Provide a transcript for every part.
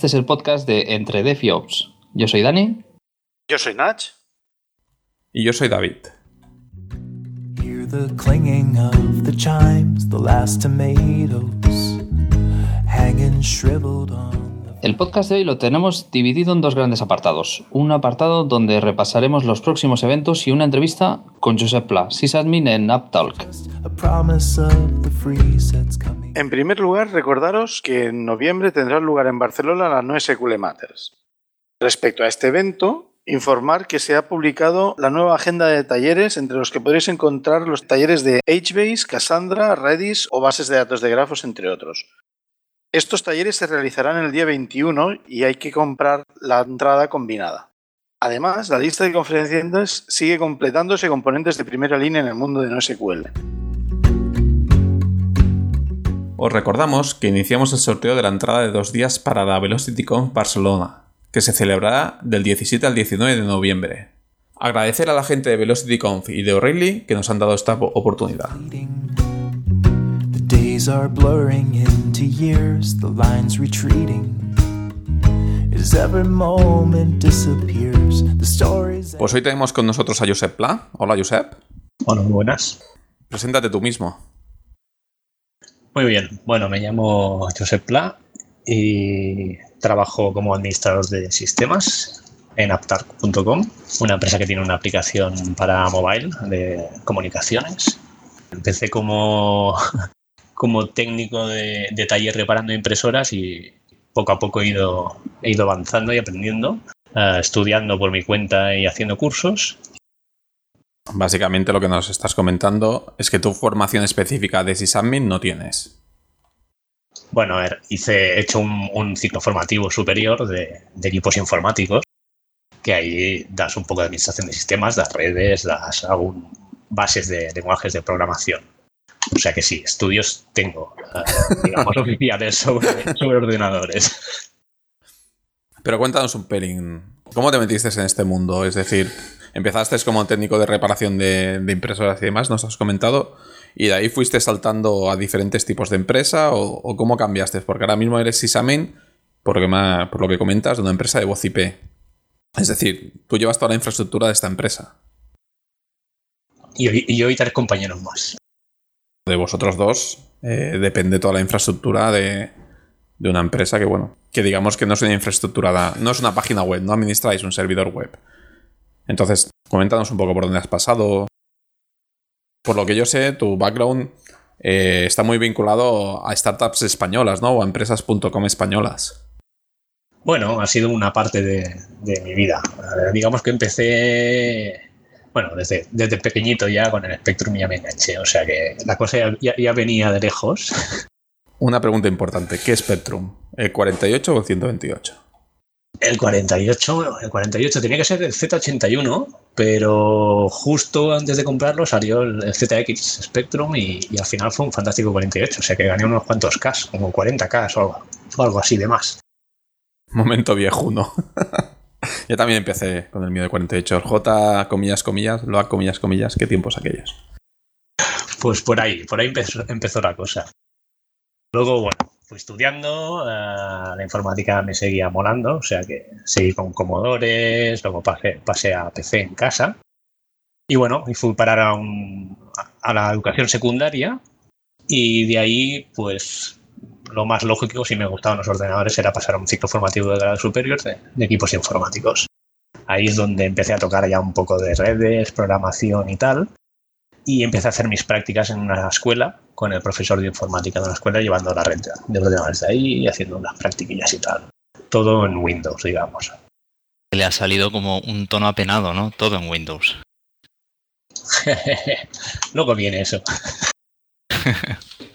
Este es el podcast de Entre Def y Ops. Yo soy Dani. Yo soy Nach. Y yo soy David. Hear the clinging of the chimes, the last tomatoes hanging shriveled on El podcast de hoy lo tenemos dividido en dos grandes apartados. Un apartado donde repasaremos los próximos eventos y una entrevista con Josep Pla, sysadmin en AppTalk. En primer lugar, recordaros que en noviembre tendrá lugar en Barcelona la No SQL Matters. Respecto a este evento, informar que se ha publicado la nueva agenda de talleres entre los que podréis encontrar los talleres de HBase, Cassandra, Redis o bases de datos de grafos, entre otros. Estos talleres se realizarán el día 21 y hay que comprar la entrada combinada. Además, la lista de conferenciantes sigue completándose componentes de primera línea en el mundo de NoSQL. Os recordamos que iniciamos el sorteo de la entrada de dos días para la VelocityConf Barcelona, que se celebrará del 17 al 19 de noviembre. Agradecer a la gente de VelocityConf y de O'Reilly que nos han dado esta oportunidad. The days are blurring into years, the lines retreating. As every moment disappears, the stories. Pues hoy tenemos con nosotros a Josep Pla. Hola Josep. Hola, muy buenas. Preséntate tú mismo. Muy bien. Bueno, me llamo Josep Pla y trabajo como administrador de sistemas en aptarc.com, una empresa que tiene una aplicación para mobile de comunicaciones. Empecé como, como técnico de, de taller reparando impresoras y poco a poco he ido, he ido avanzando y aprendiendo, eh, estudiando por mi cuenta y haciendo cursos Básicamente lo que nos estás comentando es que tu formación específica de sysadmin no tienes. Bueno, a ver, hice, he hecho un, un ciclo formativo superior de, de equipos informáticos, que ahí das un poco de administración de sistemas, das redes, das algún, bases de lenguajes de programación. O sea que sí, estudios tengo, eh, digamos, oficiales sobre, sobre ordenadores. Pero cuéntanos un pelín. ¿Cómo te metiste en este mundo? Es decir, empezaste como técnico de reparación de, de impresoras y demás, nos has comentado, y de ahí fuiste saltando a diferentes tipos de empresa o, o cómo cambiaste, porque ahora mismo eres sysadmin, por lo, que por lo que comentas, de una empresa de voz IP. Es decir, tú llevas toda la infraestructura de esta empresa. Y, hoy- y yo y tres compañeros más. De vosotros dos eh, depende toda la infraestructura de, una empresa que, bueno, que digamos que no es una infraestructura, no es una página web, no administráis un servidor web. Entonces, coméntanos un poco por dónde has pasado. Por lo que yo sé, tu background eh, está muy vinculado a startups españolas, ¿no? O a empresas.com españolas. Bueno, ha sido una parte de, mi vida. Digamos que empecé, bueno, desde, desde pequeñito ya con el Spectrum ya me enganché. O sea que la cosa ya, ya- ya venía de lejos. Una pregunta importante, ¿qué Spectrum? ¿El 48 o el 128? El 48, el 48 tenía que ser el Z81, pero justo antes de comprarlo salió el, ZX Spectrum y, y al final fue un fantástico 48. O sea que gané unos cuantos K, como 40K o algo, o algo así de más. Momento viejuno. Yo también empecé con el mío de 48. El J, comillas, comillas, lo A, comillas, comillas. ¿Qué tiempos aquellos? Pues por ahí, por ahí empezó, empezó la cosa. Luego, bueno, fui estudiando, eh, la informática me seguía molando, o sea que seguí con Comodores, luego pasé, pasé a PC en casa. Y bueno, y fui parar a, un- a la educación secundaria y de ahí, pues, lo más lógico, si me gustaban los ordenadores, era pasar a un ciclo formativo de grado superior de, de equipos informáticos. Ahí es donde empecé a tocar ya un poco de redes, programación y tal y empecé a hacer mis prácticas en una escuela con el profesor de informática de la escuela llevando la red de ordenadores de ahí y haciendo unas prácticas y tal. Todo en Windows, digamos. Le ha salido como un tono apenado, ¿no? Todo en Windows. Luego viene eso.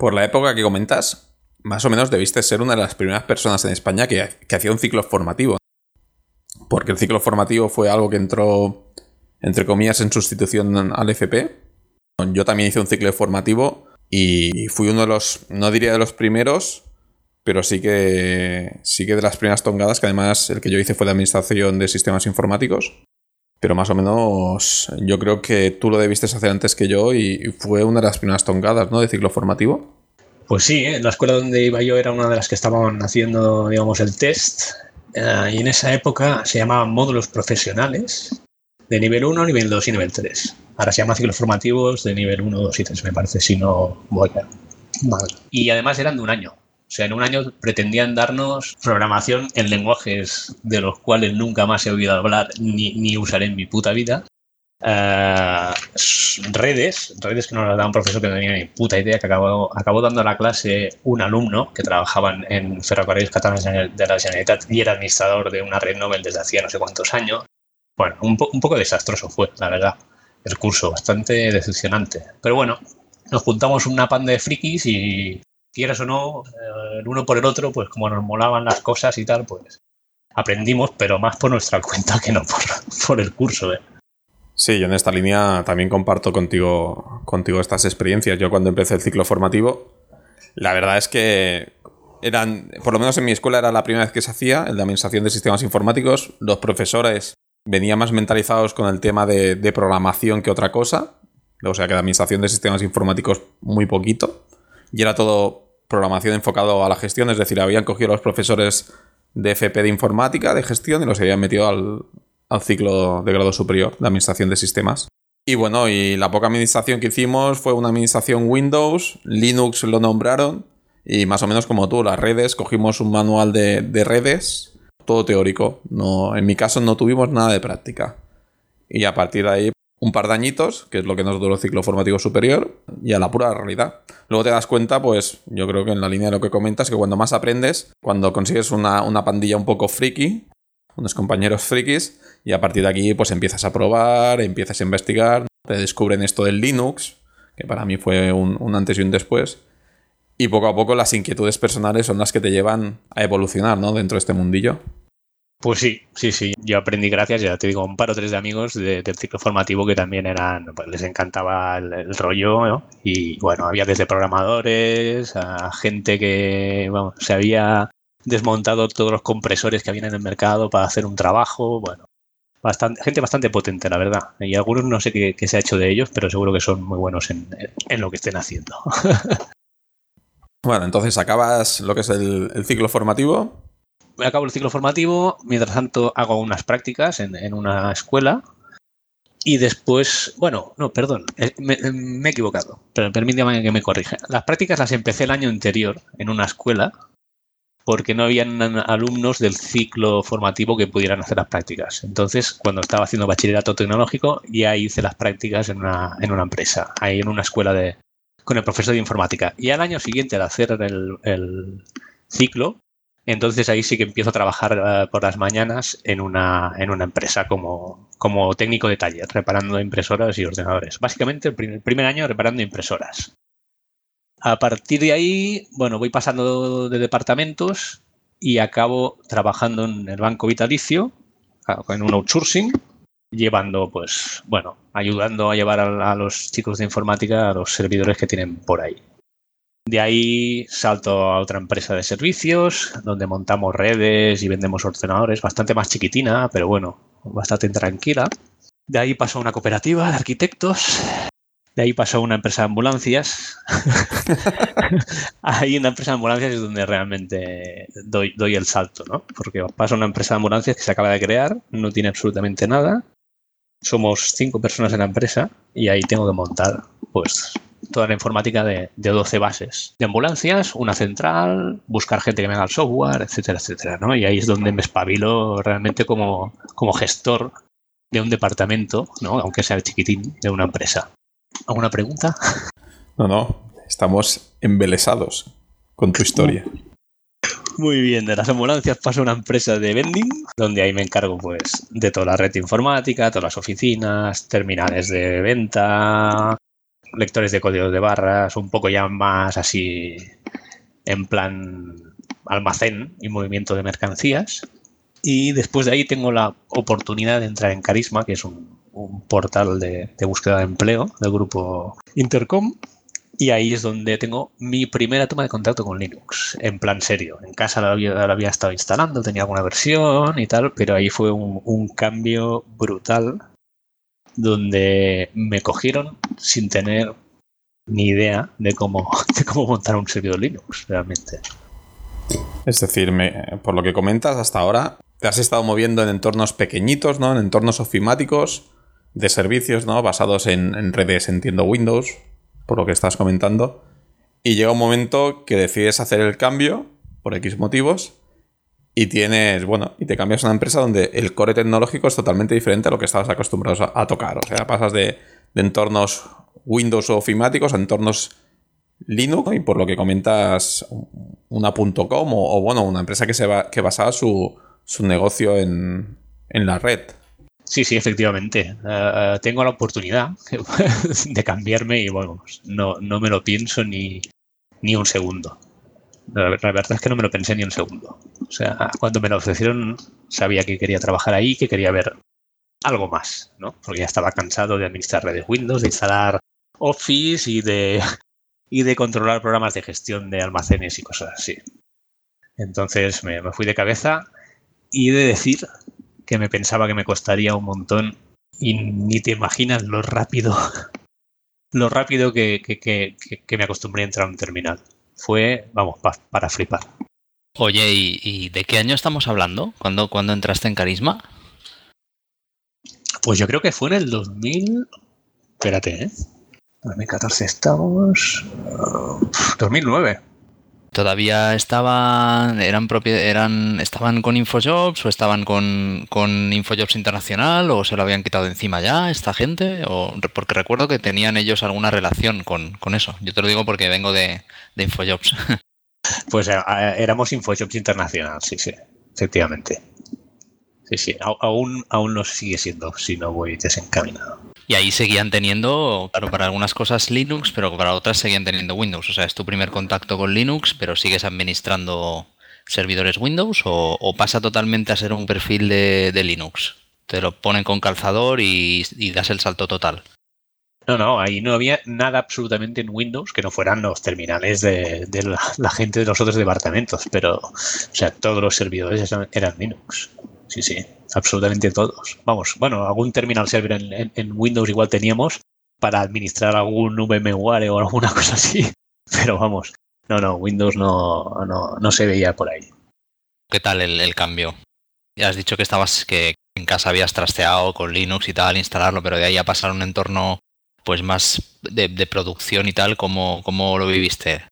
Por la época que comentas, más o menos debiste ser una de las primeras personas en España que, que hacía un ciclo formativo. Porque el ciclo formativo fue algo que entró, entre comillas, en sustitución al FP. Yo también hice un ciclo formativo y fui uno de los, no diría de los primeros, pero sí que, sí que de las primeras tongadas, que además el que yo hice fue de administración de sistemas informáticos. Pero más o menos yo creo que tú lo debiste hacer antes que yo y fue una de las primeras tongadas, ¿no? De ciclo formativo. Pues sí, en la escuela donde iba yo era una de las que estaban haciendo, digamos, el test. eh, y en esa época se llamaban módulos profesionales de nivel 1, nivel 2 y nivel 3. Ahora se llaman ciclos formativos de nivel 1, 2 y 3, me parece, si no voy a... mal. Y además eran de un año. O sea, en un año pretendían darnos programación en lenguajes de los cuales nunca más he oído hablar ni, ni usaré en mi puta vida. S- redes, redes que nos las daba un profesor que no tenía ni puta idea, que acabó, acabó dando la clase un alumno que trabajaba en Ferrocarriles Catalanes de la Generalitat y era administrador de una red Nobel desde hacía no sé cuántos años. Bueno, un, po- un poco desastroso fue, la verdad, el curso, bastante decepcionante. Pero bueno, nos juntamos una panda de frikis y quieras o no, eh, el uno por el otro, pues como nos molaban las cosas y tal, pues aprendimos, pero más por nuestra cuenta que no por, por el curso. ¿eh? Sí, yo en esta línea también comparto contigo, contigo estas experiencias. Yo cuando empecé el ciclo formativo, la verdad es que eran, por lo menos en mi escuela era la primera vez que se hacía, el de Administración de Sistemas Informáticos. Los profesores venían más mentalizados con el tema de, de programación que otra cosa. O sea que de Administración de Sistemas Informáticos muy poquito. Y era todo programación enfocado a la gestión, es decir, habían cogido los profesores de FP de informática, de gestión, y los habían metido al, al ciclo de grado superior de administración de sistemas. Y bueno, y la poca administración que hicimos fue una administración Windows, Linux lo nombraron, y más o menos como tú, las redes, cogimos un manual de, de redes, todo teórico. No, en mi caso no tuvimos nada de práctica. Y a partir de ahí, un par de añitos, que es lo que nos duró el ciclo formativo superior, y a la pura realidad. Luego te das cuenta, pues yo creo que en la línea de lo que comentas, que cuando más aprendes, cuando consigues una, una pandilla un poco friki, unos compañeros frikis, y a partir de aquí pues empiezas a probar, empiezas a investigar, te descubren esto del Linux, que para mí fue un, un antes y un después, y poco a poco las inquietudes personales son las que te llevan a evolucionar, ¿no? Dentro de este mundillo. Pues sí, sí, sí. Yo aprendí gracias, ya te digo, un par o tres de amigos de- del ciclo formativo que también eran, pues les encantaba el, rollo, ¿no? Y bueno, había desde programadores a gente que, vamos, se había desmontado todos los compresores que habían en el mercado para hacer un trabajo, bueno. Bastante, gente bastante potente, la verdad. Y algunos no sé qué, se ha hecho de ellos, pero seguro que son muy buenos en, en lo que estén haciendo. Bueno, entonces acabas lo que es el ciclo formativo. Me acabo el ciclo formativo, mientras tanto hago unas prácticas en, una escuela y después, bueno, no, perdón, eh, me, he equivocado, pero permítame que me corrija. Las prácticas las empecé el año anterior en una escuela porque no habían alumnos del ciclo formativo que pudieran hacer las prácticas. Entonces, cuando estaba haciendo bachillerato tecnológico, ya hice las prácticas en una, en una empresa, ahí en una escuela de, con el profesor de informática. Y al año siguiente, al hacer el ciclo, entonces ahí sí que empiezo a trabajar eh, por las mañanas en una, en una empresa como, como técnico de taller, reparando impresoras y ordenadores. Básicamente el primer, primer año reparando impresoras. A partir de ahí, bueno, voy pasando de departamentos y acabo trabajando en el banco vitalicio, en un outsourcing, llevando, pues, bueno, ayudando a llevar a, a los chicos de informática a los servidores que tienen por ahí. De ahí salto a otra empresa de servicios, donde montamos redes y vendemos ordenadores, bastante más chiquitina, pero bueno, bastante tranquila. De ahí paso a una cooperativa de arquitectos. De ahí paso a una empresa de ambulancias. ahí en la empresa de ambulancias es donde realmente doy, el salto, ¿no? Porque paso a una empresa de ambulancias que se acaba de crear, no tiene absolutamente nada. Somos cinco personas en la empresa y ahí tengo que montar, pues, toda la informática de, de 12 bases de ambulancias, una central, buscar gente que me haga el software, etcétera, etcétera, ¿no? Y ahí es donde me espabilo realmente como, como gestor de un departamento, ¿no? Aunque sea chiquitín, de una empresa. ¿Alguna pregunta? No, no, estamos embelesados con tu historia. Muy bien, de las ambulancias paso a una empresa de vending, donde ahí me encargo pues de toda la red informática, todas las oficinas, terminales de venta, lectores de códigos de barras, un poco ya más así en plan almacén y movimiento de mercancías. Y después de ahí tengo la oportunidad de entrar en Carisma, que es un, portal de, búsqueda de empleo del grupo Intercom. Y ahí es donde tengo mi primera toma de contacto con Linux, en plan serio. En casa la había, estado instalando, tenía alguna versión y tal, pero ahí fue un cambio brutal donde me cogieron sin tener ni idea de cómo, de cómo montar un servidor Linux realmente. Es decir, por lo que comentas hasta ahora, te has estado moviendo en entornos pequeñitos, ¿no? En entornos ofimáticos de servicios, ¿no? Basados en redes, entiendo Windows, por lo que estás comentando. Y llega un momento que decides hacer el cambio, por X motivos, y tienes, bueno, y te cambias a una empresa donde el core tecnológico es totalmente diferente a lo que estabas acostumbrados a, tocar. O sea, pasas de, entornos Windows o ofimáticos a entornos Linux y por lo que comentas una .com o, o, bueno, una empresa que, se va, que basaba su, su negocio en, en la red. Sí, sí, efectivamente. Eh, tengo la oportunidad de cambiarme y bueno, pues, no, no me lo pienso ni, ni un segundo. La, verdad es que no me lo pensé ni un segundo. O sea, cuando me lo ofrecieron sabía que quería trabajar ahí, que quería ver algo más, ¿no? Porque ya estaba cansado de administrar redes Windows, de instalar Office y de, y de controlar programas de gestión de almacenes y cosas así. Entonces me, fui de cabeza y de decir que me pensaba que me costaría un montón y ni te imaginas lo rápido, lo rápido que, que, que, que me acostumbré a entrar a un terminal. Fue, vamos, pa, para flipar. Oye, ¿y, ¿y, de qué año estamos hablando? ¿Cuándo, ¿Cuándo entraste en Carisma? Pues yo creo que fue en el 2000... Espérate, ¿eh? 2014 estamos... Uh, 2009. ¿Todavía estaban, eran eran, estaban con Infojobs o estaban con, con Infojobs Internacional o se lo habían quitado encima ya esta gente? O, porque recuerdo que tenían ellos alguna relación con, con eso. Yo te lo digo porque vengo de, de Infojobs. Pues eh, éramos Infojobs Internacional, sí, sí, efectivamente. Sí, sí, aún, aún no sigue siendo si no voy desencaminado. Y ahí seguían teniendo, claro, para algunas cosas Linux, pero para otras seguían teniendo Windows. O sea, es tu primer contacto con Linux, pero sigues administrando servidores Windows o, pasa totalmente a ser un perfil de, Linux. Te lo ponen con calzador y, das el salto total. No, no, ahí no había nada absolutamente en Windows que no fueran los terminales de, la, gente de los otros departamentos, pero, o sea, todos los servidores eran Linux. Sí, sí, absolutamente todos. Vamos, bueno, algún terminal server en, en, Windows igual teníamos para administrar algún VMware o alguna cosa así, pero vamos, no, no, Windows no, no, no se veía por ahí. ¿Qué tal el, el, cambio? Ya has dicho que estabas, que en casa habías trasteado con Linux y tal, instalarlo, pero de ahí a pasar a un entorno pues más de, de producción y tal, ¿cómo, ¿cómo lo viviste?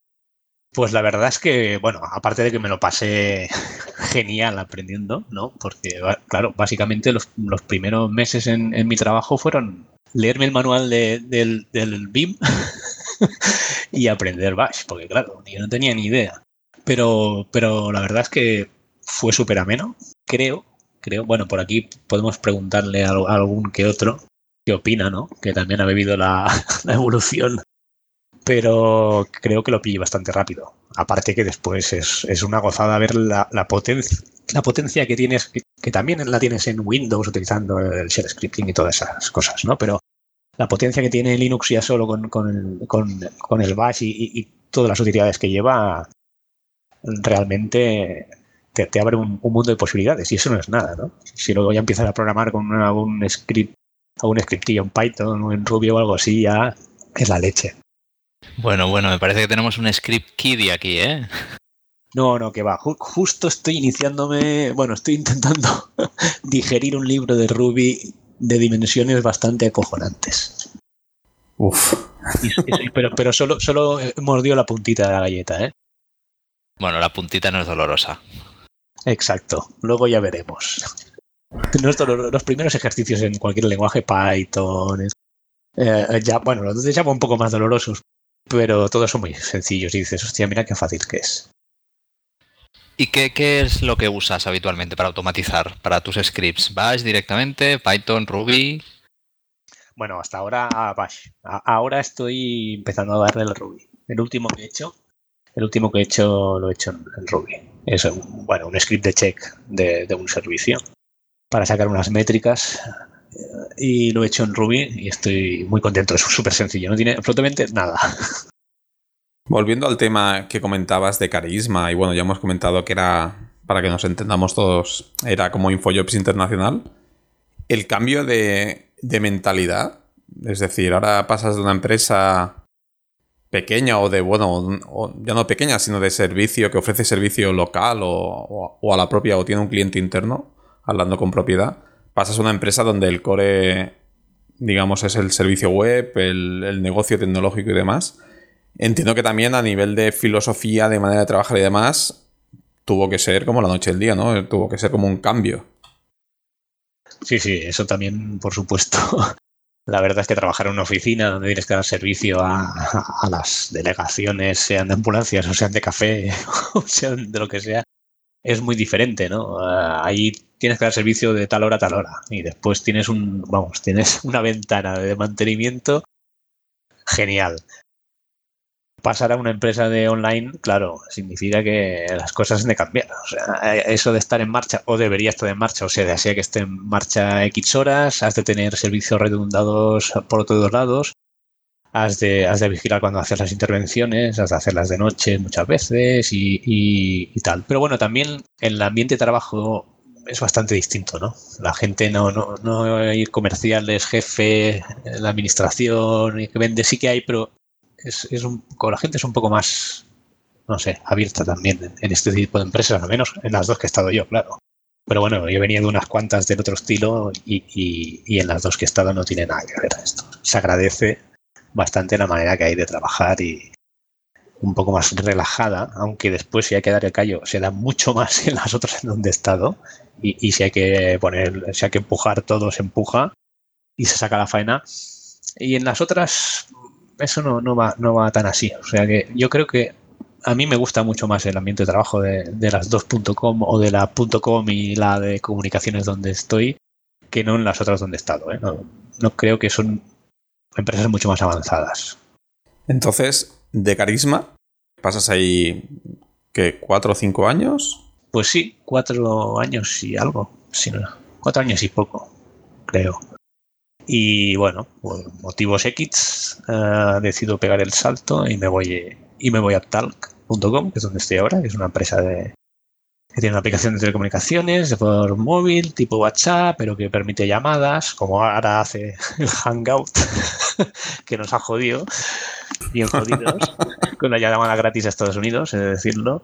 Pues la verdad es que, bueno, aparte de que me lo pasé genial aprendiendo, ¿no? Porque, claro, básicamente los, primeros meses en, mi trabajo fueron leerme el manual de, del, BIM y aprender Bash, porque, claro, yo no tenía ni idea. Pero, pero la verdad es que fue súper ameno, creo, creo. Bueno, por aquí podemos preguntarle a algún que otro qué opina, ¿no? Que también ha vivido la evolución pero creo que lo pillé bastante rápido. Aparte que después es, es una gozada ver la, potencia, la potencia que tienes, que, también la tienes en Windows utilizando el shell scripting y todas esas cosas, ¿no? Pero la potencia que tiene Linux ya solo con, con, con, el bash y, todas las utilidades que lleva, realmente te, abre un, un, mundo de posibilidades y eso no es nada, ¿no? Si luego ya empiezas a programar con un script, algún scriptillo en Python o en Ruby o algo así, ya es la leche. Bueno, bueno, me parece que tenemos un script kiddie aquí, ¿eh? No, no, que va. Justo estoy iniciándome, bueno, estoy intentando digerir un libro de Ruby de dimensiones bastante acojonantes. Uf. pero, pero solo, solo mordió la puntita de la galleta, ¿eh? Bueno, la puntita no es dolorosa. Exacto. Luego ya veremos. No es doloroso. Los primeros ejercicios en cualquier lenguaje, Python, eh, ya, bueno, los ya un poco más dolorosos, pero todos son muy sencillos y dices, hostia, mira qué fácil que es. ¿Y qué, qué, es lo que usas habitualmente para automatizar para tus scripts? ¿Bash directamente? ¿Python? ¿Ruby? Bueno, hasta ahora Bash. Ahora estoy empezando a darle el Ruby. El último que he hecho, el último que he hecho lo he hecho en Ruby. Es un, bueno, un script de check de, de un servicio para sacar unas métricas y lo he hecho en Ruby y estoy muy contento. Es súper sencillo, no tiene absolutamente nada. Volviendo al tema que comentabas de carisma, y bueno, ya hemos comentado que era, para que nos entendamos todos, era como Infojobs Internacional. El cambio de, de mentalidad, es decir, ahora pasas de una empresa pequeña o de, bueno, ya no pequeña, sino de servicio, que ofrece servicio local o, o, a la propia o tiene un cliente interno, hablando con propiedad, pasas a una empresa donde el core, digamos, es el servicio web, el, negocio tecnológico y demás. Entiendo que también a nivel de filosofía, de manera de trabajar y demás, tuvo que ser como la noche del día, ¿no? Tuvo que ser como un cambio. Sí, sí, eso también, por supuesto. La verdad es que trabajar en una oficina donde tienes que dar servicio a, las delegaciones, sean de ambulancias o sean de café o sean de lo que sea, es muy diferente, ¿no? Ah, ahí tienes que dar servicio de tal hora a tal hora y después tienes un, vamos, tienes una ventana de mantenimiento genial pasar a una empresa de online, claro, significa que las cosas han de cambiar. O sea, eso de estar en marcha, o debería estar en marcha, o sea, de que esté en marcha X horas, has de tener servicios redundados por todos lados, has de, has de vigilar cuando haces las intervenciones, has de hacerlas de noche muchas veces y, y, tal. Pero bueno, también el ambiente de trabajo es bastante distinto, ¿no? La gente no, no, no hay comerciales, jefe, la administración que vende, sí que hay, pero es, es un, la gente es un poco más, no sé, abierta también en, este tipo de empresas, al menos en las dos que he estado yo, claro. Pero bueno, yo venía de unas cuantas del otro estilo y, y, en las dos que he estado no tiene nada que ver esto. Se agradece bastante la manera que hay de trabajar y un poco más relajada, aunque después si hay que dar el callo se da mucho más en las otras en donde he estado y, y si hay que poner, si hay que empujar todo se empuja y se saca la faena. Y en las otras eso no, no, va, no va tan así. O sea que yo creo que a mí me gusta mucho más el ambiente de trabajo de, de las 2.com o de la .com y la de comunicaciones donde estoy que no en las otras donde he estado. ¿eh? No, no creo que son empresas mucho más avanzadas. Entonces, de carisma, pasas ahí que cuatro o cinco años. Pues sí, cuatro años y algo. Sí, cuatro años y poco, creo. Y bueno, por motivos X, uh, decido pegar el salto y me voy, y me voy a talk.com, que es donde estoy ahora, que es una empresa de, que tiene una aplicación de telecomunicaciones por móvil, tipo WhatsApp, pero que permite llamadas, como ahora hace el Hangout, que nos ha jodido, bien jodidos, con la llamada gratis a Estados Unidos, es decirlo.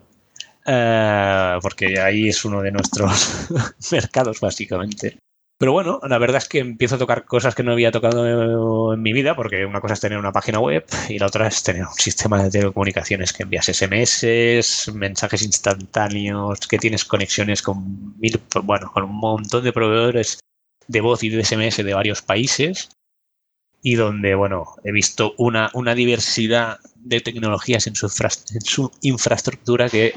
Uh, porque ahí es uno de nuestros mercados, básicamente. Pero bueno, la verdad es que empiezo a tocar cosas que no había tocado en mi vida, porque una cosa es tener una página web y la otra es tener un sistema de telecomunicaciones que envías SMS, mensajes instantáneos, que tienes conexiones con mil, bueno, con un montón de proveedores de voz y de SMS de varios países y donde, bueno, he visto una, una diversidad de tecnologías en su, en su infraestructura que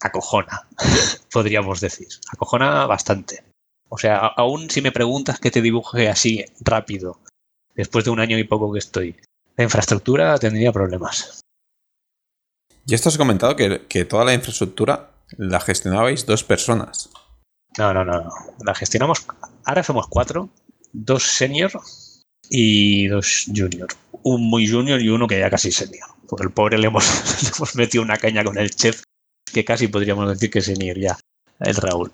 acojona, podríamos decir. Acojona bastante. O sea, aún si me preguntas que te dibuje así rápido, después de un año y poco que estoy, la infraestructura tendría problemas. Y esto has comentado que, toda la infraestructura la gestionabais dos personas. No, no, no, no. La gestionamos. Ahora somos cuatro: dos senior y dos junior. Un muy junior y uno que ya casi senior. Porque el pobre le hemos, le hemos metido una caña con el chef que casi podríamos decir que senior ya, el Raúl.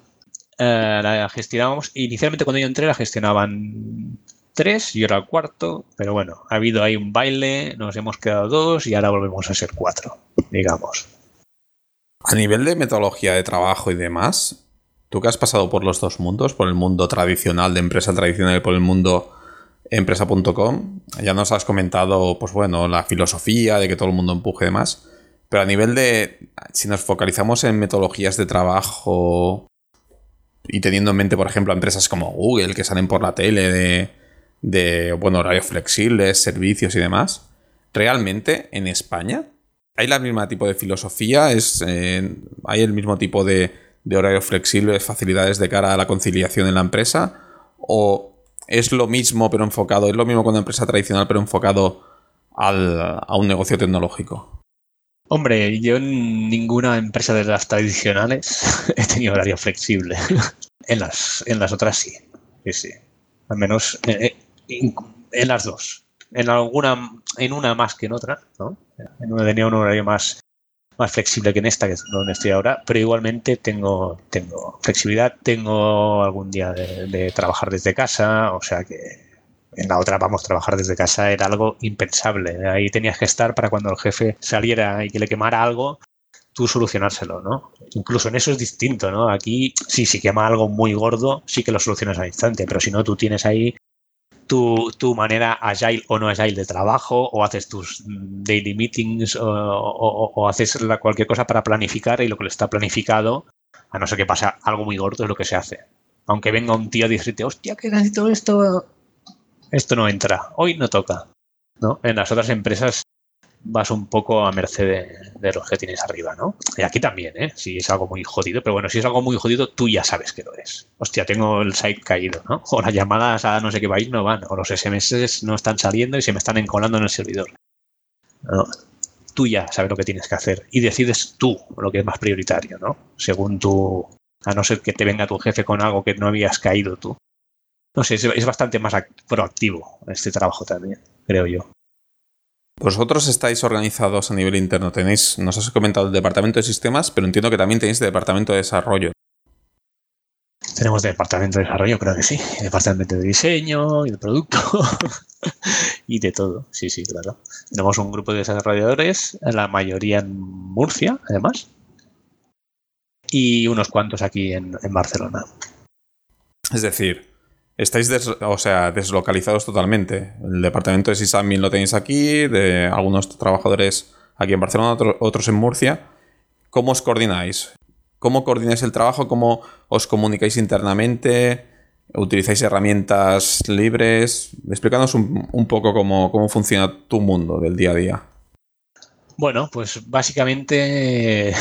Eh, la gestionábamos. Inicialmente cuando yo entré la gestionaban tres, yo era el cuarto, pero bueno, ha habido ahí un baile, nos hemos quedado dos y ahora volvemos a ser cuatro, digamos. A nivel de metodología de trabajo y demás, tú que has pasado por los dos mundos, por el mundo tradicional de empresa tradicional y por el mundo empresa.com, ya nos has comentado, pues bueno, la filosofía de que todo el mundo empuje y demás, pero a nivel de, si nos focalizamos en metodologías de trabajo y teniendo en mente, por ejemplo, empresas como Google que salen por la tele de, de bueno, horarios flexibles, servicios y demás, realmente en España hay la misma tipo de filosofía, es, eh, hay el mismo tipo de, de horarios flexibles, facilidades de cara a la conciliación en la empresa, o es lo mismo pero enfocado, es lo mismo con una empresa tradicional pero enfocado al, a un negocio tecnológico. Hombre, yo en ninguna empresa de las tradicionales he tenido horario flexible. en, las, en las otras sí. Sí, sí. Al menos eh, eh, en las dos. En alguna, en una más que en otra, ¿no? En una tenía un horario más, más flexible que en esta, que es donde estoy ahora, pero igualmente tengo, tengo flexibilidad, tengo algún día de, de trabajar desde casa, o sea que En la otra, vamos, trabajar desde casa era algo impensable. Ahí tenías que estar para cuando el jefe saliera y que le quemara algo, tú solucionárselo, ¿no? Incluso en eso es distinto, ¿no? Aquí, sí, si quema algo muy gordo, sí que lo solucionas al instante, pero si no, tú tienes ahí tu, tu, manera agile o no agile de trabajo, o haces tus daily meetings, o, haces la, cualquier cosa para planificar y lo que le está planificado, a no ser que pase algo muy gordo, es lo que se hace. Aunque venga un tío a decirte, hostia, que necesito esto, esto no entra, hoy no toca. ¿no? En las otras empresas vas un poco a merced de, los que tienes arriba, ¿no? Y aquí también, ¿eh? Si es algo muy jodido, pero bueno, si es algo muy jodido, tú ya sabes que lo es. Hostia, tengo el site caído, ¿no? O las llamadas a no sé qué país no van, o los SMS no están saliendo y se me están encolando en el servidor. Tú ya sabes lo que tienes que hacer y decides tú lo que es más prioritario, ¿no? Según tu... A no ser que te venga tu jefe con algo que no habías caído tú. No sé, es, es bastante más proactivo este trabajo también, creo yo. Vosotros estáis organizados a nivel interno. Tenéis, nos has comentado el departamento de sistemas, pero entiendo que también tenéis departamento de desarrollo. Tenemos departamento de desarrollo, creo que sí. Departamento de diseño y de producto y de todo. Sí, sí, claro. Tenemos un grupo de desarrolladores, la mayoría en Murcia, además, y unos cuantos aquí en, en Barcelona. Es decir, estáis o sea, deslocalizados totalmente. El departamento de sysadmin lo tenéis aquí, de algunos trabajadores aquí en Barcelona, otro, otros en Murcia. ¿Cómo os coordináis? ¿Cómo coordináis el trabajo? ¿Cómo os comunicáis internamente? ¿Utilizáis herramientas libres? Explícanos un, un poco cómo, cómo funciona tu mundo del día a día. Bueno, pues básicamente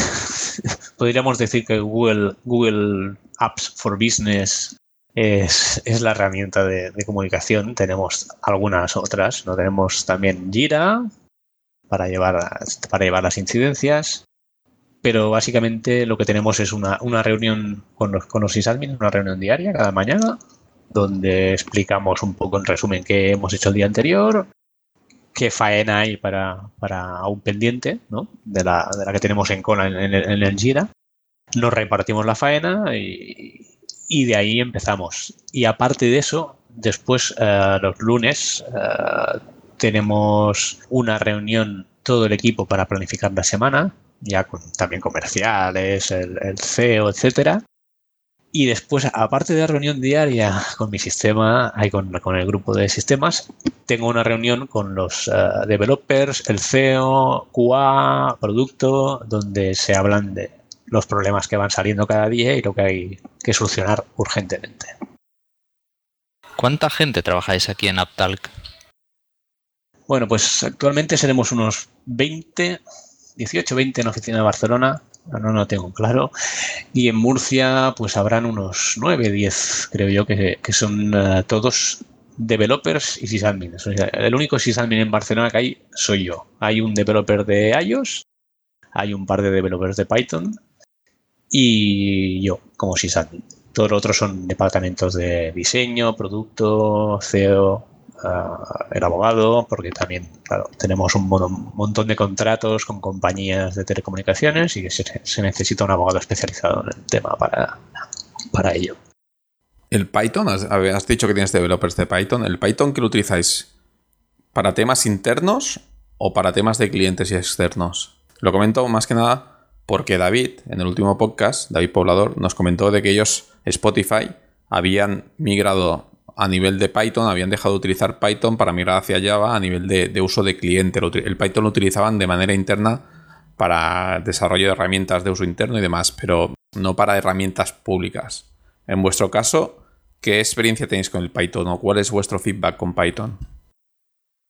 podríamos decir que Google, Google Apps for Business es, es la herramienta de, de, comunicación. Tenemos algunas otras. ¿no? Tenemos también Jira para llevar, para llevar las incidencias. Pero básicamente lo que tenemos es una, una reunión con los, con los una reunión diaria cada mañana, donde explicamos un poco en resumen qué hemos hecho el día anterior, qué faena hay para, para un pendiente ¿no? de, la, de la que tenemos en cola en, en, en el Jira. Nos repartimos la faena y, y de ahí empezamos. Y aparte de eso, después uh, los lunes uh, tenemos una reunión todo el equipo para planificar la semana, ya con también comerciales, el, CEO, etcétera. Y después, aparte de la reunión diaria con mi sistema, con, con, el grupo de sistemas, tengo una reunión con los uh, developers, el CEO, QA, producto, donde se hablan de los problemas que van saliendo cada día y lo que hay que solucionar urgentemente. ¿Cuánta gente trabajáis aquí en Aptalk? Bueno, pues actualmente seremos unos 20, 18, 20 en la oficina de Barcelona, no, no tengo claro, y en Murcia pues habrán unos 9, 10, creo yo, que, que son uh, todos developers y. O sea, el único sysadmin en Barcelona que hay soy yo. Hay un developer de iOS, hay un par de developers de Python y yo como sysadmin. Todos los otros son departamentos de diseño, producto, CEO, uh, el abogado, porque también, claro, tenemos un montón de contratos con compañías de telecomunicaciones y se, se necesita un abogado especializado en el tema para, para ello. El Python, has, has, dicho que tienes developers de Python. ¿El Python que lo utilizáis para temas internos o para temas de clientes y externos? Lo comento más que nada porque David, en el último podcast, David Poblador, nos comentó de que ellos, Spotify, habían migrado a nivel de Python, habían dejado de utilizar Python para migrar hacia Java a nivel de, uso de cliente. El Python lo utilizaban de manera interna para desarrollo de herramientas de uso interno y demás, pero no para herramientas públicas. En vuestro caso, ¿qué experiencia tenéis con el Python o cuál es vuestro feedback con Python?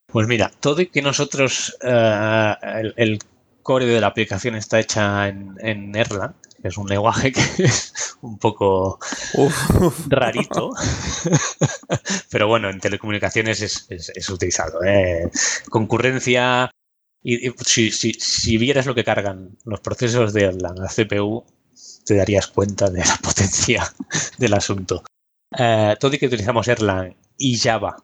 Pues mira, todo y que nosotros el, el, core de la aplicación está hecha en, en Erlang, que es un lenguaje que es un poco Uf. rarito, pero bueno, en telecomunicaciones es, es, es utilizado. ¿eh? Concurrencia, y, y si, si, si, vieras lo que cargan los procesos de Erlang a CPU, te darías cuenta de la potencia del asunto. Uh, todo y que utilizamos Erlang y Java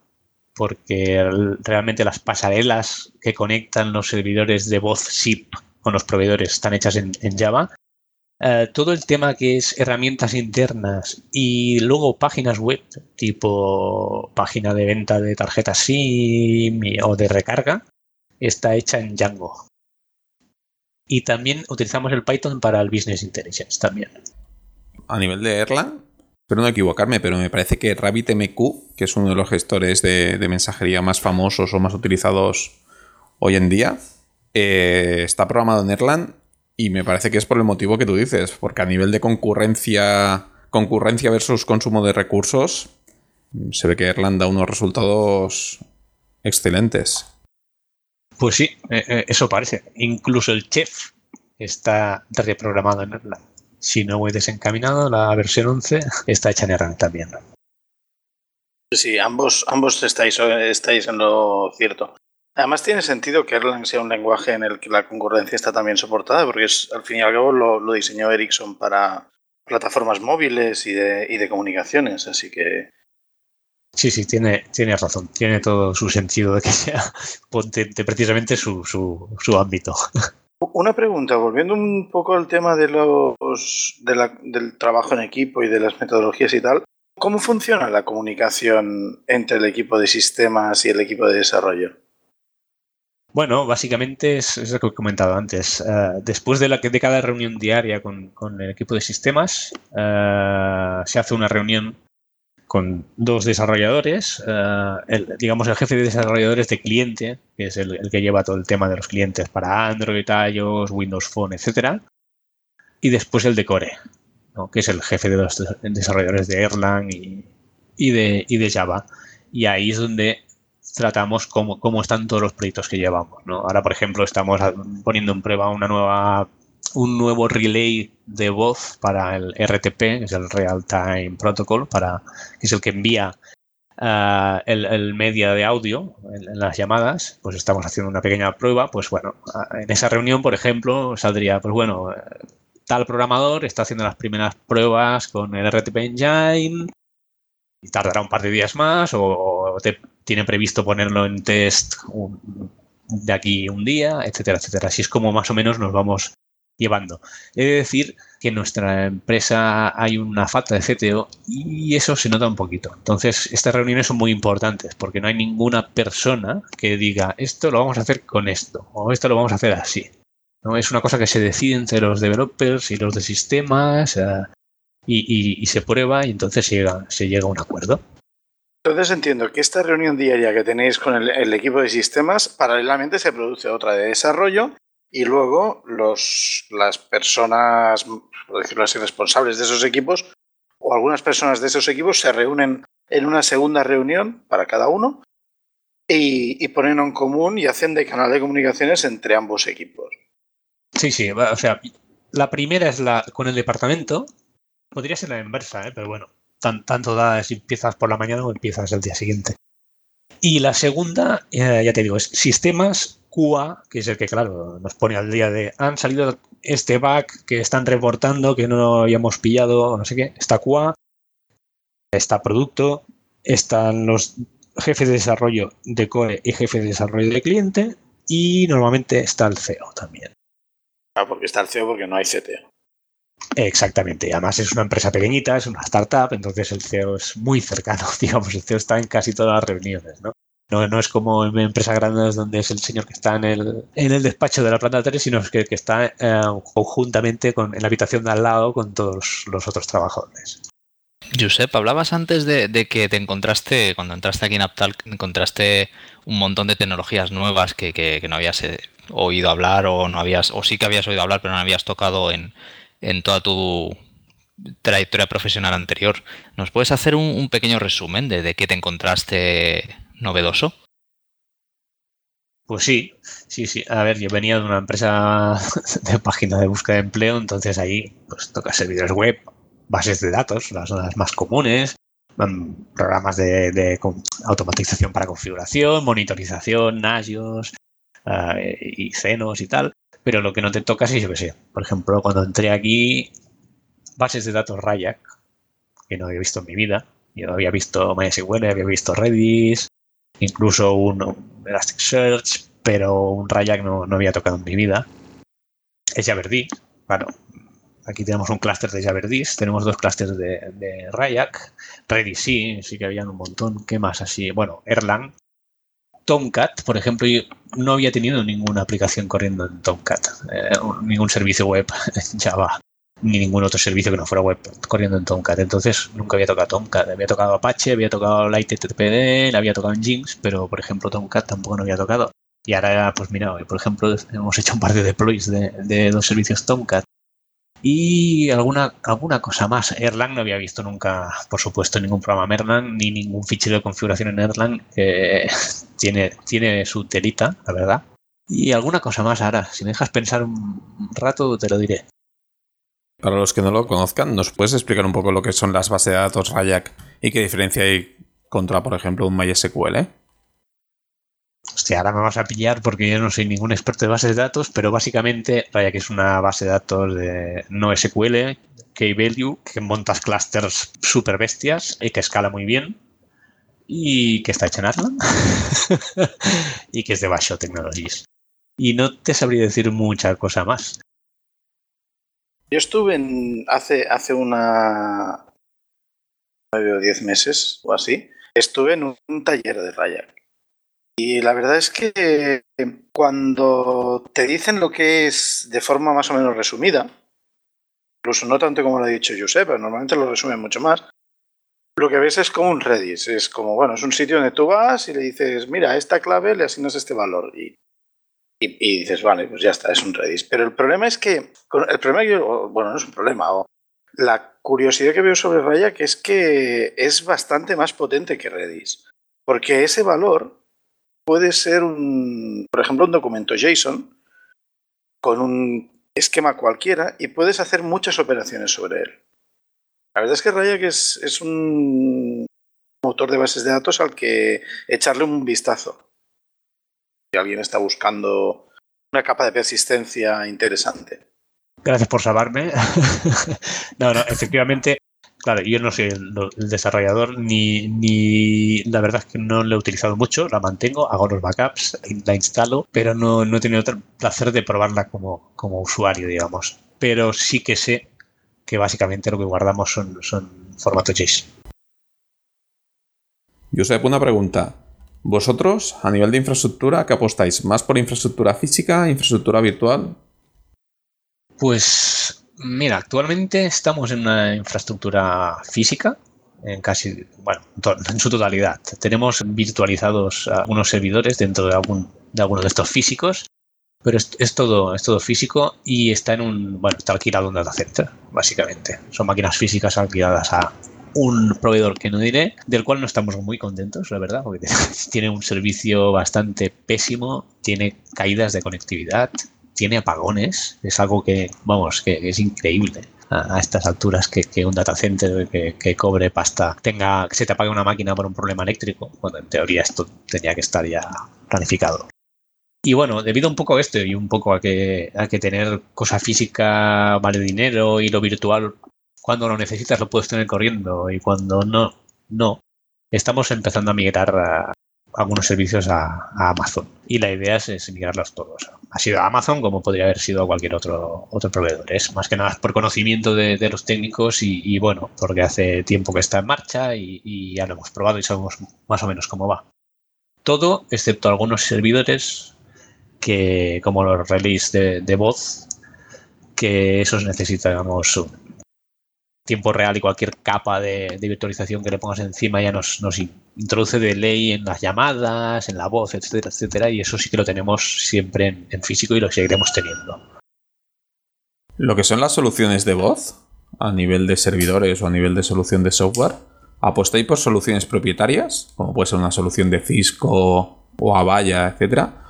porque realmente las pasarelas que conectan los servidores de voz SIP con los proveedores están hechas en, Java. eh, todo el tema que es herramientas internas y luego páginas web, tipo página de venta de tarjetas SIM o de recarga, está hecha en Django. Y también utilizamos el Python para el Business Intelligence también. A nivel de Erlang, espero no equivocarme, pero me parece que RabbitMQ, que es uno de los gestores de, mensajería más famosos o más utilizados hoy en día, eh, está programado en Erlang y me parece que es por el motivo que tú dices, porque a nivel de concurrencia, concurrencia versus consumo de recursos, se ve que Erlang da unos resultados excelentes. Pues sí, eh, eh, eso parece. Incluso el chef está reprogramado en Erlang. Si no voy desencaminado, la versión 11 está hecha en Erlang también. Sí, ambos, ambos estáis, estáis en lo cierto. Además tiene sentido que Erlang sea un lenguaje en el que la concurrencia está también soportada, porque es, al fin y al cabo lo, lo diseñó Ericsson para plataformas móviles y de, y de comunicaciones, así que Sí, sí, tiene, tiene razón. Tiene todo su sentido de que sea potente precisamente su, su, su ámbito. Una pregunta, volviendo un poco al tema de los del trabajo en equipo y de las metodologías y tal, ¿cómo funciona la comunicación entre el equipo de sistemas y el equipo de desarrollo? Bueno, básicamente es, lo que he comentado antes. Eh, después de, la, de cada reunión diaria con, con el equipo de sistemas, eh, se hace una reunión con dos desarrolladores, eh, el- digamos el jefe de desarrolladores de cliente, que es el, que lleva todo el tema de los clientes para Android, iOS, Windows Phone, etcétera, y después el de Core, que es el jefe de los des- desarrolladores de Erlang y, de, Java. Y ahí es donde tratamos cómo, cómo están todos los proyectos que llevamos. Ahora, por ejemplo, estamos poniendo en prueba una nueva, un nuevo relay de voz para el RTP, que es el Real Time Protocol, para, que es el que envía ah, el, media de audio en, las llamadas. Pues estamos haciendo una pequeña prueba. Pues bueno, ah, en esa reunión, por ejemplo, saldría, pues bueno, eh, tal programador está haciendo las primeras pruebas con el RTP Engine y tardará un par de días más o, te tiene previsto ponerlo en test de aquí un día, etcétera, etcétera. Así es como más o menos nos vamos llevando. He de decir que en nuestra empresa hay una falta de CTO y eso se nota un poquito. Entonces, estas reuniones son muy importantes porque no hay ninguna persona que diga esto lo vamos a hacer con esto o esto lo vamos a hacer así. ¿no? Es una cosa que se decide entre los developers y los de sistemas eh, y, se prueba y entonces se llega, se llega a un acuerdo. Entonces entiendo que esta reunión diaria que tenéis con el equipo de sistemas, paralelamente se produce otra de desarrollo y luego los, las personas, por decirlo así, responsables de esos equipos o algunas personas de esos equipos se reúnen en una segunda reunión para cada uno y, y ponen en común y hacen de canal de comunicaciones entre ambos equipos. Sí, sí, o sea, la primera es la con el departamento. Podría ser la inversa, ¿eh? pero bueno, tan- tanto da si empiezas por la mañana o empiezas el día siguiente. Y la segunda, eh, ya te digo, es sistemas QA, que es el que, claro, nos pone al día de han salido este bug que están reportando, que no habíamos pillado, no sé qué. Está QA, está producto, están los jefes de desarrollo de core y jefes de desarrollo de cliente, y normalmente está el CEO también. Ah, porque está el CEO porque no hay CTO. Exactamente. Además es una empresa pequeñita, es una startup, entonces el CEO es muy cercano, digamos, el CEO está en casi todas las reuniones, ¿no? No, no es como en empresas grandes donde es el señor que está en el, en el despacho de la planta 3, sino que, que está eh, conjuntamente con, en la habitación de al lado con todos los otros trabajadores. Josep, hablabas antes de, de que te encontraste, cuando entraste aquí en Aptal, encontraste un montón de tecnologías nuevas que, que- no habías eh, oído hablar o no habías, o sí que habías oído hablar, pero no habías tocado en, en toda tu trayectoria profesional anterior. ¿Nos puedes hacer un, un pequeño resumen de, de qué te encontraste novedoso? Pues sí, sí, sí. A ver, yo venía de una empresa de página de búsqueda de empleo, entonces ahí pues toca servidores web, bases de datos, las, las más comunes, mm, programas de, de automatización para configuración, monitorización, Nagios eh, y Cenos y tal. Pero lo que no te toca es, yo qué sé, por ejemplo, cuando entré aquí, bases de datos Rayak, que no había visto en mi vida. Yo había visto MySQL, había visto Redis, incluso un, Elasticsearch, pero un Rayak no, no había tocado en mi vida. Es Javerdí, bueno, aquí tenemos un clúster de Javerdis, tenemos dos clústeres de, de Rayak, Redis sí, sí que habían un montón. ¿Qué más así? Bueno, Erlang. Tomcat, por ejemplo, yo no había tenido ninguna aplicación corriendo en Tomcat, eh, ningún servicio web en Java, ni ningún otro servicio que no fuera web corriendo en Tomcat. Entonces nunca había tocado Tomcat. Había tocado Apache, había tocado LightTTPD, había tocado en Jinx, pero por ejemplo Tomcat tampoco no había tocado. Y ahora, pues mira, por ejemplo, hemos hecho un par de deploys de, de dos servicios Tomcat. Y alguna, alguna cosa más. Erlang no había visto nunca, por supuesto, ningún programa Erlang ni ningún fichero de configuración en Erlang. que tiene, tiene su telita, la verdad. Y alguna cosa más ahora. Si me dejas pensar un rato, te lo diré. Para los que no lo conozcan, ¿nos puedes explicar un poco lo que son las bases de datos Rayak y qué diferencia hay contra, por ejemplo, un MySQL? Hostia, ahora me vas a pillar porque yo no soy ningún experto de bases de datos, pero básicamente Rayak es una base de datos de no SQL, K-Value, que montas clusters super bestias y que escala muy bien y que está hecha en Atlan y que es de Basho Technologies. Y no te sabría decir mucha cosa más. Yo estuve en, hace, hace una. 9 o 10 meses o así. Estuve en un taller de Rayak. Y la verdad es que cuando te dicen lo que es de forma más o menos resumida, incluso no tanto como lo ha dicho Josep, pero normalmente lo resumen mucho más, lo que ves es como un Redis. Es como, bueno, es un sitio donde tú vas y le dices, mira, a esta clave le asignas este valor. Y, y, y dices, vale, pues ya está, es un Redis. Pero el problema es que, el problema que yo, bueno, no es un problema, o la curiosidad que veo sobre Raya que es que es bastante más potente que Redis. Porque ese valor puede ser un, por ejemplo, un documento JSON con un esquema cualquiera y puedes hacer muchas operaciones sobre él. La verdad es que Raya que es, es un motor de bases de datos al que echarle un vistazo. Si alguien está buscando una capa de persistencia interesante. Gracias por salvarme. no, no, efectivamente, claro, yo no soy el, el, desarrollador ni, ni la verdad es que no lo he utilizado mucho, la mantengo, hago los backups, la instalo, pero no, no he tenido el placer de probarla como, como usuario, digamos. Pero sí que sé que básicamente lo que guardamos son, son formatos JSON. Josep, una pregunta. ¿Vosotros, a nivel de infraestructura, qué apostáis? ¿Más por infraestructura física, infraestructura virtual? Pues mira, actualmente estamos en una infraestructura física, en casi, bueno, en su totalidad. Tenemos virtualizados algunos servidores dentro de, algún, de algunos de estos físicos, pero es, todo, es todo físico y está en un, bueno, está alquilado un data center, básicamente. Son máquinas físicas alquiladas a un proveedor que no diré, del cual no estamos muy contentos, la verdad, porque tiene un servicio bastante pésimo, tiene caídas de conectividad, tiene apagones, es algo que, vamos, que es increíble a, estas alturas que, un data center que, que, cobre pasta tenga, que se te apague una máquina por un problema eléctrico, cuando en teoría esto tenía que estar ya planificado. Y bueno, debido un poco a esto y un poco a que, a que tener cosa física vale dinero y lo virtual, cuando lo necesitas lo puedes tener corriendo y cuando no, no. Estamos empezando a migrar algunos servicios a, Amazon y la idea es, es, migrarlos todos. Ha sido a Amazon como podría haber sido a cualquier otro, otro proveedor. Es más que nada por conocimiento de, los técnicos y, bueno, porque hace tiempo que está en marcha y, ya lo hemos probado y sabemos más o menos cómo va. Todo excepto algunos servidores que como los relays de, voz, que esos necesitamos tiempo real y cualquier capa de, virtualización que le pongas encima ya nos, nos, introduce de ley en las llamadas, en la voz, etcétera, etcétera, y eso sí que lo tenemos siempre en, en físico y lo seguiremos teniendo. Lo que son las soluciones de voz, a nivel de servidores o a nivel de solución de software, ¿apostáis por soluciones propietarias, como puede ser una solución de Cisco o Avaya, etcétera?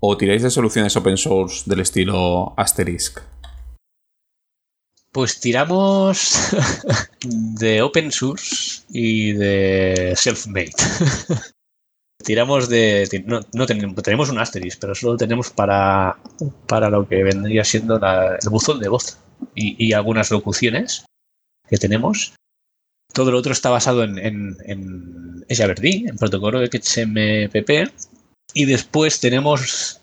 ¿O tiráis de soluciones open source del estilo Asterisk? Pues tiramos de open source y de self-made. tiramos de. No, no tenemos, un Asterisk, pero solo tenemos para, para lo que vendría siendo el buzón de voz y, y, algunas locuciones que tenemos. Todo lo otro está basado en, en, en Javerdí, en protocolo XMPP. Y después tenemos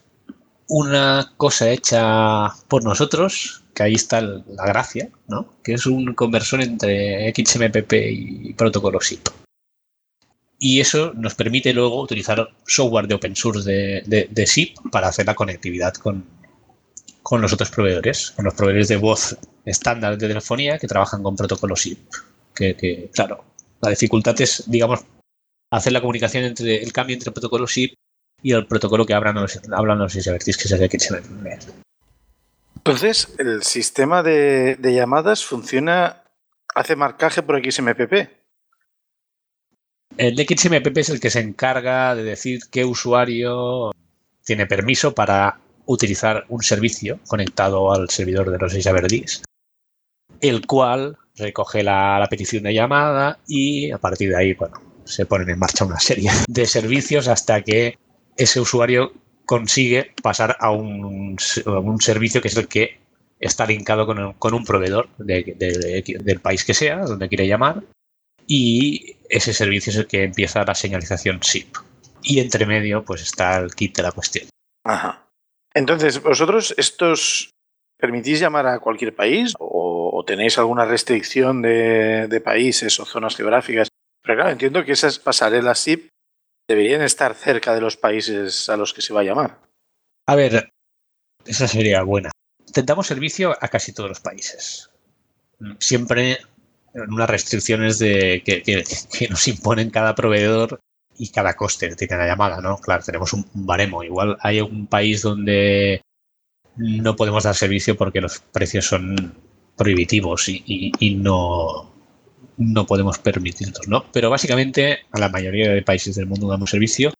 una cosa hecha por nosotros que ahí está la gracia, ¿no? Que es un conversor entre XMPP y protocolo SIP. Y eso nos permite luego utilizar software de open source de, de, SIP para hacer la conectividad con, con los otros proveedores, con los proveedores de voz estándar de telefonía que trabajan con protocolo SIP. Que, claro, la dificultad es, digamos, hacer la comunicación entre el cambio entre protocolo SIP y el protocolo que hablan los, hablan los que es el XMPP. Entonces, el sistema de, llamadas funciona, hace marcaje por XMPP. El XMPP es el que se encarga de decir qué usuario tiene permiso para utilizar un servicio conectado al servidor de los Isaberdis, el cual recoge la, petición de llamada y a partir de ahí, bueno, se ponen en marcha una serie de servicios hasta que ese usuario consigue pasar a un, servicio que es el que está linkado con, un proveedor del país que sea, donde quiere llamar, y ese servicio es el que empieza la señalización SIP. Y entre medio, pues está el kit de la cuestión. Ajá. Entonces, ¿vosotros estos permitís llamar a cualquier país o, tenéis alguna restricción de, países o zonas geográficas? Pero claro, entiendo que esas pasarelas SIP deberían estar cerca de los países a los que se va a llamar. A ver, esa sería buena. Tentamos servicio a casi todos los países. Siempre unas restricciones de, que, nos imponen cada proveedor y cada coste tiene la llamada, ¿no? Claro, tenemos un, baremo. Igual hay un país donde no podemos dar servicio porque los precios son prohibitivos y, no, no podemos permitirlos, ¿no? Pero básicamente a la mayoría de países del mundo damos servicio.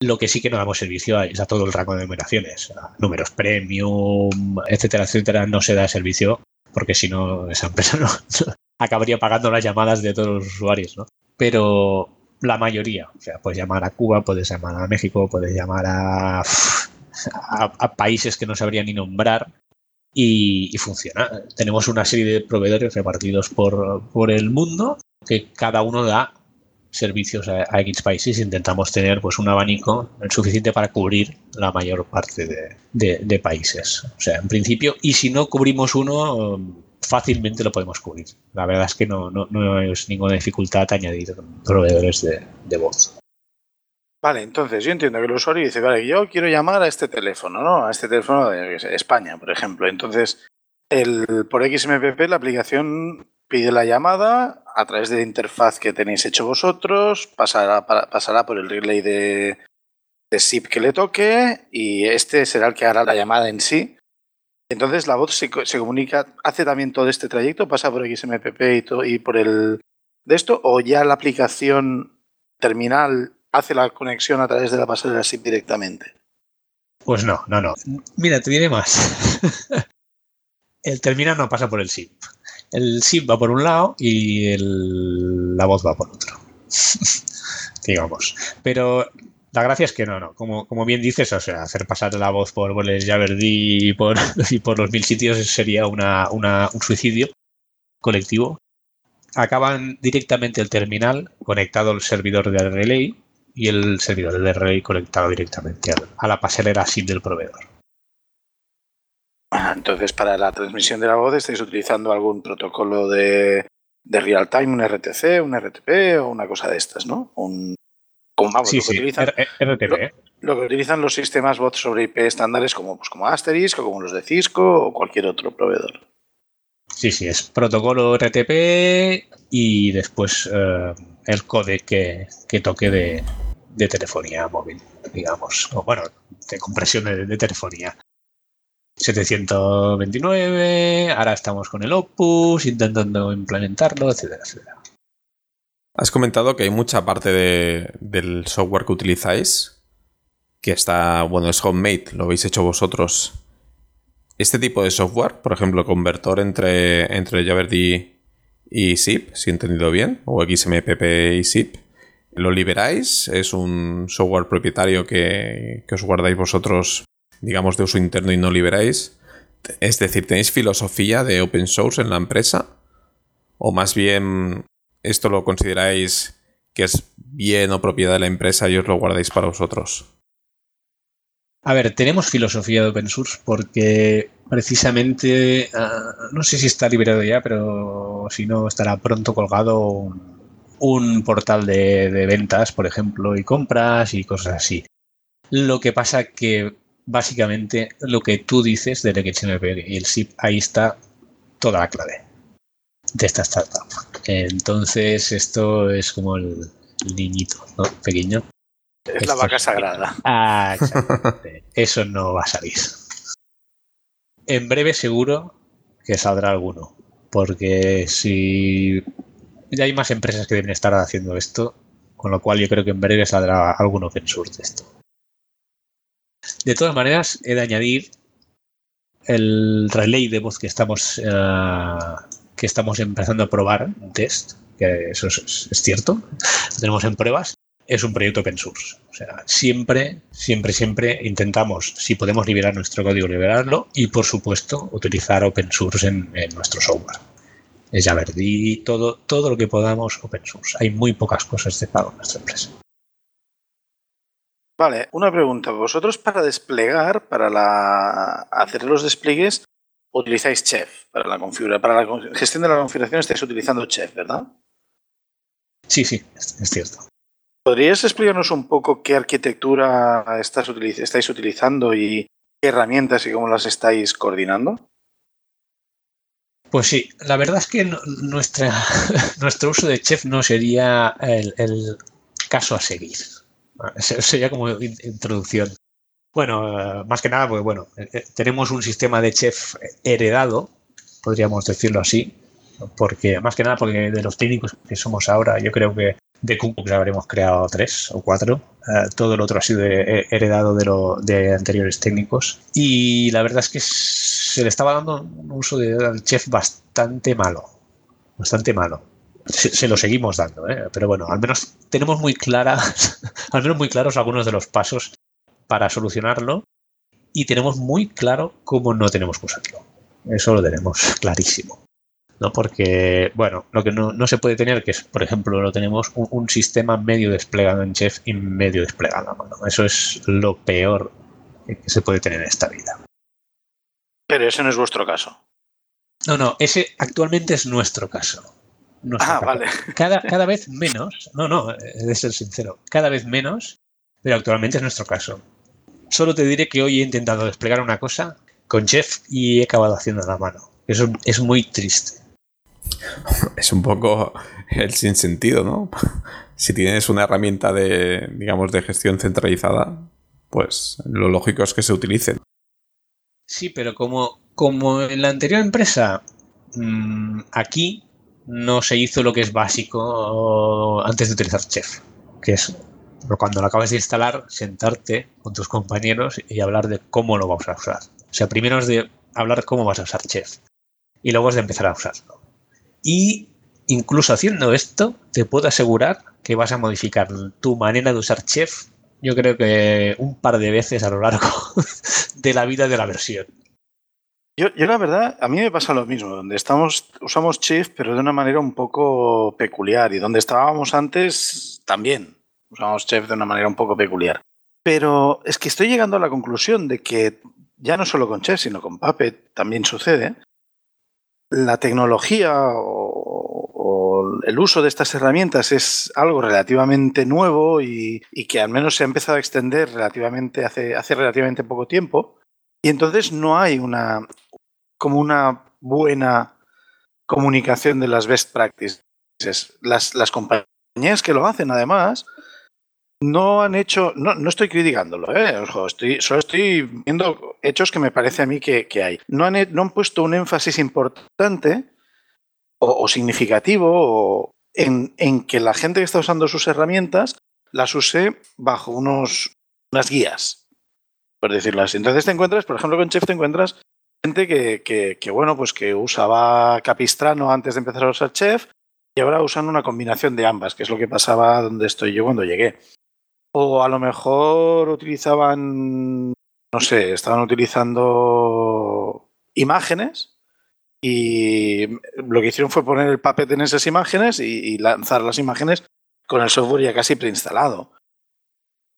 Lo que sí que no damos servicio es a todo el rango de numeraciones, números premium, etcétera, etcétera, no se da servicio porque si no esa empresa no, acabaría pagando las llamadas de todos los usuarios, ¿no? Pero la mayoría, o sea, puedes llamar a Cuba, puedes llamar a México, puedes llamar a, a, países que no sabría ni nombrar y, funciona. Tenemos una serie de proveedores repartidos por, por el mundo que cada uno da servicios a, X países intentamos tener pues un abanico suficiente para cubrir la mayor parte de, de, países. O sea, en principio, y si no cubrimos uno, fácilmente lo podemos cubrir. La verdad es que no, no, es ninguna dificultad añadir proveedores de, voz. Vale, entonces yo entiendo que el usuario dice, vale, yo quiero llamar a este teléfono, ¿no? A este teléfono de España, por ejemplo. Entonces, el, por XMPP la aplicación pide la llamada a través de la interfaz que tenéis hecho vosotros, pasará, pasará por el relay de, de SIP que le toque y este será el que hará la llamada en sí entonces la voz se, comunica, hace también todo este trayecto, pasa por XMPP y, y por el de esto, o ya la aplicación terminal hace la conexión a través de la pasarela SIP directamente. Pues no, no, no. Mira, te diré más. el terminal no pasa por el SIP. El SIP va por un lado y la voz va por otro. Digamos. Pero la gracia es que no, no. Como, como bien dices, o sea, hacer pasar la voz por Boles Javerdí y por, y por los mil sitios sería una, un suicidio colectivo. Acaban directamente el terminal conectado al servidor de relay y el servidor de relay conectado directamente a la pasarela SIM del proveedor. Entonces, para la transmisión de la voz, ¿estáis utilizando algún protocolo de, de real time, un RTC, un RTP o una cosa de estas, ¿no? Un, sí, lo, que utilizan, ¿eh? lo, que utilizan los sistemas bots sobre IP estándares como, pues, como Asterisk o como los de Cisco o cualquier otro proveedor. Sí, sí, es protocolo RTP y después eh, el código que, toque de, telefonía móvil, digamos. O bueno, de compresión de, de, telefonía. 729, ahora estamos con el Opus, intentando implementarlo, etcétera, etcétera. Has comentado que hay mucha parte del software que utilizáis que está, bueno, es homemade, lo habéis hecho vosotros. Este tipo de software, por ejemplo, convertor entre, entre Javerdí y zip, si he entendido bien, o XMPP y zip, ¿lo liberáis? ¿Es un software propietario que, que os guardáis vosotros, digamos, de uso interno y no liberáis? Es decir, ¿tenéis filosofía de open source en la empresa? ¿O más bien esto lo consideráis que es bien o propiedad de la empresa y os lo guardáis para vosotros? A ver, tenemos filosofía de open source porque precisamente, uh, no sé si está liberado ya, pero si no, estará pronto colgado un, portal de, de, ventas, por ejemplo, y compras y cosas así. Lo que pasa que básicamente lo que tú dices del XMPG y el SIP, ahí está toda la clave de esta startup. Entonces, esto es como el niñito ¿no? pequeño es la vaca sagrada. Ah, Eso no va a salir. En breve seguro que saldrá alguno. Porque si ya hay más empresas que deben estar haciendo esto, con lo cual yo creo que en breve saldrá algún open source de esto. De todas maneras, he de añadir el relay de voz que estamos, uh, que estamos empezando a probar, un test, que eso es, es cierto, lo tenemos en pruebas, es un proyecto open source. O sea, siempre, siempre, siempre intentamos, si podemos liberar nuestro código, liberarlo y, por supuesto, utilizar open source en, en nuestro software. Es ya y todo, todo lo que podamos open source. Hay muy pocas cosas de pago en nuestra empresa. Vale, una pregunta. Vosotros para desplegar, para la, hacer los despliegues, utilizáis Chef para la configuración, para la gestión de la configuración estáis utilizando Chef, ¿verdad? Sí, sí, es cierto. ¿Podrías explicarnos un poco qué arquitectura estáis utilizando y qué herramientas y cómo las estáis coordinando? Pues sí, la verdad es que nuestra, nuestro uso de Chef no sería el, el caso a seguir. Sería como introducción. Bueno, más que nada, pues bueno, tenemos un sistema de Chef heredado, podríamos decirlo así, porque más que nada porque de los técnicos que somos ahora, yo creo que de Kubox habremos creado tres o cuatro. Uh, todo el otro ha sido heredado de, lo, de anteriores técnicos. Y la verdad es que se le estaba dando un uso de chef bastante malo. Bastante malo. Se, lo seguimos dando, ¿eh? pero bueno, al menos tenemos muy claras, al menos muy claros algunos de los pasos para solucionarlo y tenemos muy claro cómo no tenemos que usarlo. Eso lo tenemos clarísimo. ¿No? Porque, bueno, lo que no, no, se puede tener, que es, por ejemplo, lo tenemos un, un, sistema medio desplegado en Chef y medio desplegado a mano. Eso es lo peor que se puede tener en esta vida. Pero ese no es vuestro caso. No, no, ese actualmente es nuestro caso. Nuestro ah, caso. vale. Cada, cada vez menos, no, no, he de ser sincero, cada vez menos, pero actualmente es nuestro caso. Solo te diré que hoy he intentado desplegar una cosa con Chef y he acabado haciendo la mano. Eso es muy triste. Es un poco el sinsentido, ¿no? Si tienes una herramienta de, digamos, de gestión centralizada, pues lo lógico es que se utilicen. Sí, pero como, como en la anterior empresa, mmm, aquí no se hizo lo que es básico antes de utilizar Chef, que es cuando lo acabas de instalar, sentarte con tus compañeros y hablar de cómo lo vamos a usar. O sea, primero es de hablar cómo vas a usar Chef y luego es de empezar a usarlo. Y incluso haciendo esto, te puedo asegurar que vas a modificar tu manera de usar Chef, yo creo que un par de veces a lo largo de la vida de la versión. Yo, la verdad, a mí me pasa lo mismo, donde estamos, usamos Chef, pero de una manera un poco peculiar, y donde estábamos antes también usamos Chef de una manera un poco peculiar. Pero es que estoy llegando a la conclusión de que ya no solo con Chef, sino con Puppet también sucede, la tecnología o, el uso de estas herramientas es algo relativamente nuevo y, y, que al menos se ha empezado a extender relativamente hace, hace relativamente poco tiempo. Y entonces no hay una como una buena comunicación de las best practices. Las, las compañías que lo hacen, además, no han hecho, no, no estoy criticándolo, ¿eh? Ojo, estoy, solo estoy viendo hechos que me parece a mí que, hay. No han, no han, puesto un énfasis importante o, significativo en, en, que la gente que está usando sus herramientas las use bajo unos, unas guías, por decirlo así. Entonces te encuentras, por ejemplo, con Chef te encuentras gente que, que, que bueno, pues que usaba Capistrano antes de empezar a usar Chef y ahora usan una combinación de ambas, que es lo que pasaba donde estoy yo cuando llegué. O a lo mejor utilizaban, no sé, estaban utilizando imágenes y lo que hicieron fue poner el puppet en esas imágenes y, lanzar las imágenes con el software ya casi preinstalado.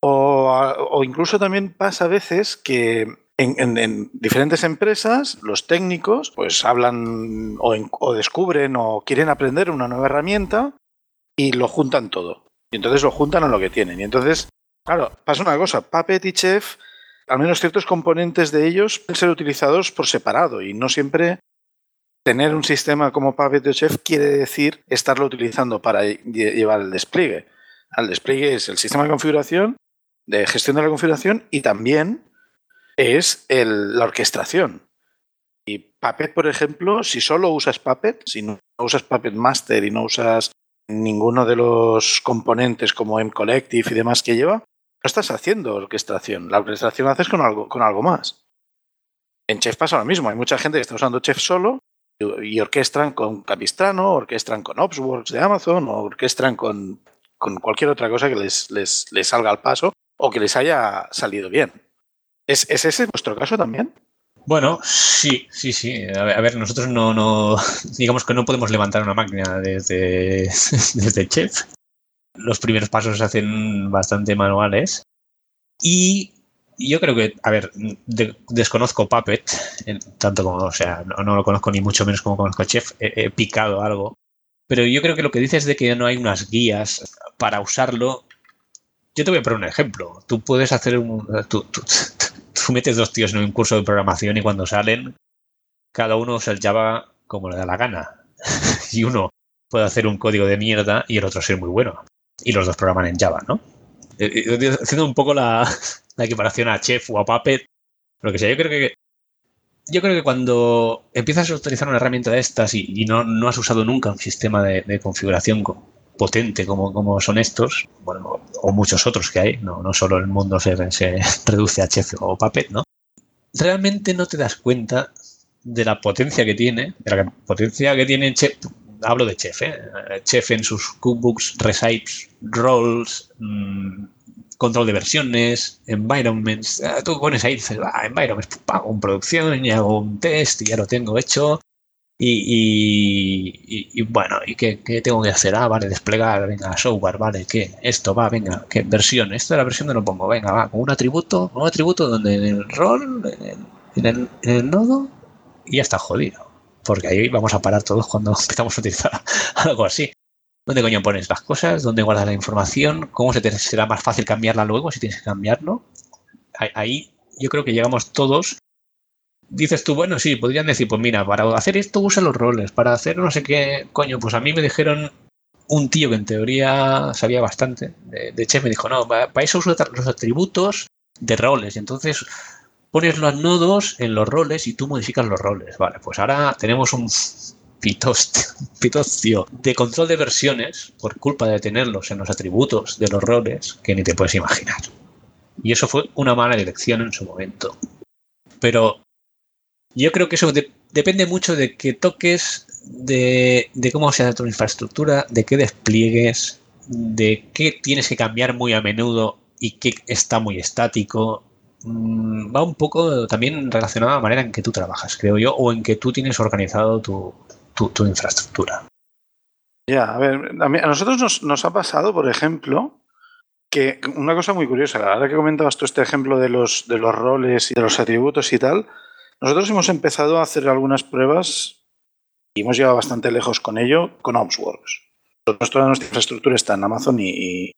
O, o incluso también pasa a veces que en, en- en diferentes empresas los técnicos pues hablan o, en- o descubren o quieren aprender una nueva herramienta y lo juntan todo. Y entonces lo juntan a lo que tienen. Y entonces, claro, pasa una cosa, Puppet y Chef, al menos ciertos componentes de ellos pueden ser utilizados por separado y no siempre tener un sistema como Puppet o Chef quiere decir estarlo utilizando para lle- llevar el despliegue. El despliegue es el sistema de configuración, de gestión de la configuración y también es el- la orquestación. Y Puppet, por ejemplo, si solo usas Puppet, si no usas Puppet Master y no usas ninguno de los componentes como M-Collective y demás que lleva, no estás haciendo orquestación. La orquestación la haces con algo, con algo más. En Chef pasa lo mismo. Hay mucha gente que está usando Chef solo y, orquestan con Capistrano, orquestan con Opsworks de Amazon o orquestan con, con cualquier otra cosa que les, les, les salga al paso o que les haya salido bien. ¿Es, ¿Es ese vuestro caso también? Bueno, sí, sí, sí. A ver, nosotros no, no, digamos que no podemos levantar una máquina desde, desde Chef. Los primeros pasos se hacen bastante manuales. Y yo creo que, a ver, de- desconozco Puppet, tanto como, o sea, no, lo conozco ni mucho menos como conozco Chef. He, picado algo. Pero yo creo que lo que dices de que no hay unas guías para usarlo. Yo te voy a poner un ejemplo. Tú puedes hacer un. tú- tú metes dos tíos en un curso de programación y cuando salen, cada uno usa el Java como le da la gana. y uno puede hacer un código de mierda y el otro ser muy bueno. Y los dos programan en Java, ¿no? Eh, eh, Haciendo un poco la, la equiparación a Chef o a Puppet, lo que sea, yo creo que yo creo que cuando empiezas a utilizar una herramienta de estas y, no, no has usado nunca un sistema de, de configuración co- potente como, como son estos, bueno, o muchos otros que hay, no, no solo el mundo se, reduce a Chef o Puppet, ¿no? Realmente no te das cuenta de la potencia que tiene, de la potencia que tiene Chef, hablo de Chef, ¿eh? Chef en sus cookbooks, recipes, roles, mmm, control de versiones, environments. Ah, Tú pones ahí, dices, ah, environments, pum, hago un producción y hago un test y ya lo tengo hecho. Y, y- y- bueno, ¿y qué, tengo que hacer? Ah, vale, desplegar, venga, software, vale, ¿qué? Esto, va, venga, ¿qué versión? Esto de la versión de lo pongo, venga, va, con un atributo, un atributo donde en el rol, en el, en el- en el nodo, y ya está jodido. Porque ahí vamos a parar todos cuando empezamos a utilizar algo así. ¿Dónde coño pones las cosas? ¿Dónde guardas la información? ¿Cómo se te será más fácil cambiarla luego si tienes que cambiarlo? Ahí yo creo que llegamos todos. Dices tú, bueno, sí, podrían decir, pues mira, para hacer esto usa los roles, para hacer no sé qué, coño, pues a mí me dijeron un tío que en teoría sabía bastante de, de me dijo, no, pa- para eso usa los atributos de roles, y entonces pones los nodos en los roles y tú modificas los roles. Vale, pues ahora tenemos un pitos- pitocio de control de versiones por culpa de tenerlos en los atributos de los roles que ni te puedes imaginar. Y eso fue una mala elección en su momento. Pero yo creo que eso de- depende mucho de que toques, de, de cómo sea tu infraestructura, de qué despliegues, de qué tienes que cambiar muy a menudo y qué está muy estático. Mm, Va un poco también relacionado a la manera en que tú trabajas, creo yo, o en que tú tienes organizado tu, tu- tu infraestructura. Ya, a ver, a, mí- a nosotros nos, nos ha pasado, por ejemplo, que una cosa muy curiosa, ahora que comentabas tú este ejemplo de los, de los roles y de los atributos y tal, nosotros hemos empezado a hacer algunas pruebas y hemos llegado bastante lejos con ello con Opsworks. Toda nuestra infraestructura está en Amazon y,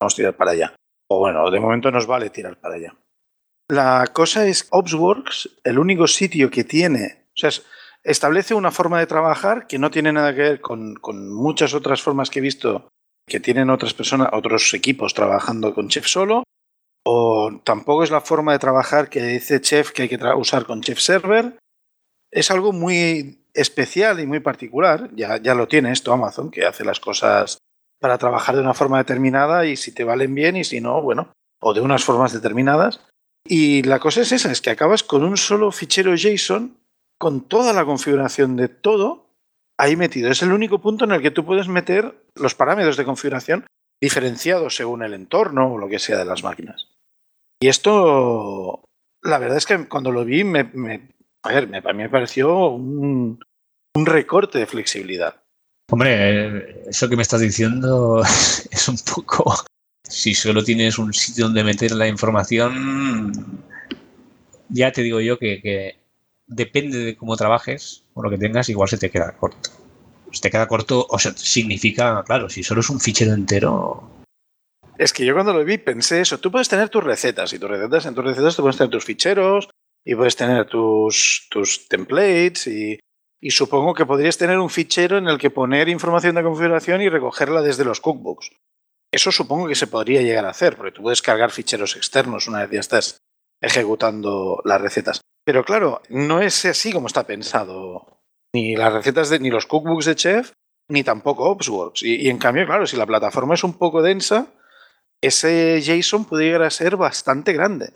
vamos a tirar para allá. O bueno, de momento nos vale tirar para allá. La cosa es Opsworks, el único sitio que tiene, o sea, es- establece una forma de trabajar que no tiene nada que ver con, con muchas otras formas que he visto que tienen otras personas, otros equipos trabajando con Chef solo, o tampoco es la forma de trabajar que dice Chef que hay que usar con Chef Server. Es algo muy especial y muy particular. Ya, ya lo tiene esto Amazon, que hace las cosas para trabajar de una forma determinada y si te valen bien y si no, bueno, o de unas formas determinadas. Y la cosa es esa, es que acabas con un solo fichero JSON con toda la configuración de todo ahí metido. Es el único punto en el que tú puedes meter los parámetros de configuración diferenciados según el entorno o lo que sea de las máquinas. Y esto, la verdad es que cuando lo vi, me, a ver, me, mí me pareció un, recorte de flexibilidad. Hombre, eso que me estás diciendo es un poco si solo tienes un sitio donde meter la información, ya te digo yo que, depende de cómo trabajes o lo que tengas, igual se te queda corto. Si te queda corto, o sea, significa, claro, si solo es un fichero entero, Es que yo cuando lo vi pensé eso. Tú puedes tener tus recetas y tus recetas, en tus recetas tú puedes tener tus ficheros y puedes tener tus, tus templates y, y supongo que podrías tener un fichero en el que poner información de configuración y recogerla desde los cookbooks. Eso supongo que se podría llegar a hacer, porque tú puedes cargar ficheros externos una vez ya estás ejecutando las recetas. Pero claro, no es así como está pensado. Ni las recetas de, ni los cookbooks de Chef, ni tampoco Opsworks. Y, y en cambio, claro, si la plataforma es un poco densa, ese JSON puede llegar a ser bastante grande.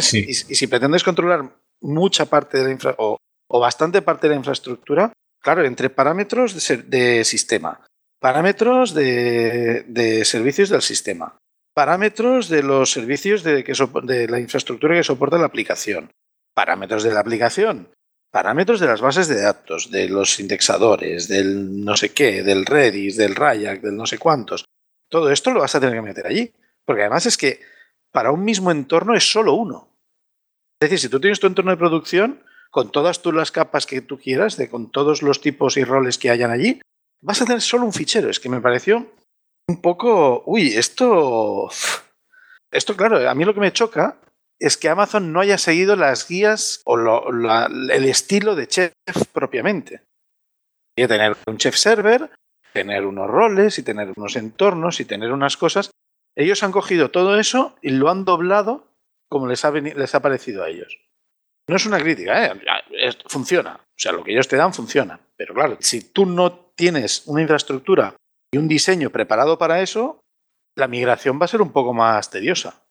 Sí. y, y si pretendes controlar mucha parte de la infra o, o bastante parte de la infraestructura, claro, entre parámetros de, ser- de sistema, parámetros de, de servicios del sistema, parámetros de los servicios de, que de la infraestructura que soporta la aplicación, parámetros de la aplicación, parámetros de las bases de datos, de los indexadores, del no sé qué, del Redis, del Rayak, del no sé cuántos. Todo esto lo vas a tener que meter allí. Porque además es que para un mismo entorno es solo uno. Es decir, si tú tienes tu entorno de producción, con todas tú las capas que tú quieras, de con todos los tipos y roles que hayan allí, vas a tener solo un fichero. Es que me pareció un poco. Uy, esto. Esto, claro, a mí lo que me choca es que Amazon no haya seguido las guías o el estilo de Chef propiamente. Y tener un Chef server, tener unos roles y tener unos entornos y tener unas cosas. Ellos han cogido todo eso y lo han doblado como les ha, les ha parecido a ellos. No es una crítica, ¿eh? Funciona. O sea, lo que ellos te dan funciona. Pero claro, si tú no tienes una infraestructura y un diseño preparado para eso, la migración va a ser un poco más tediosa.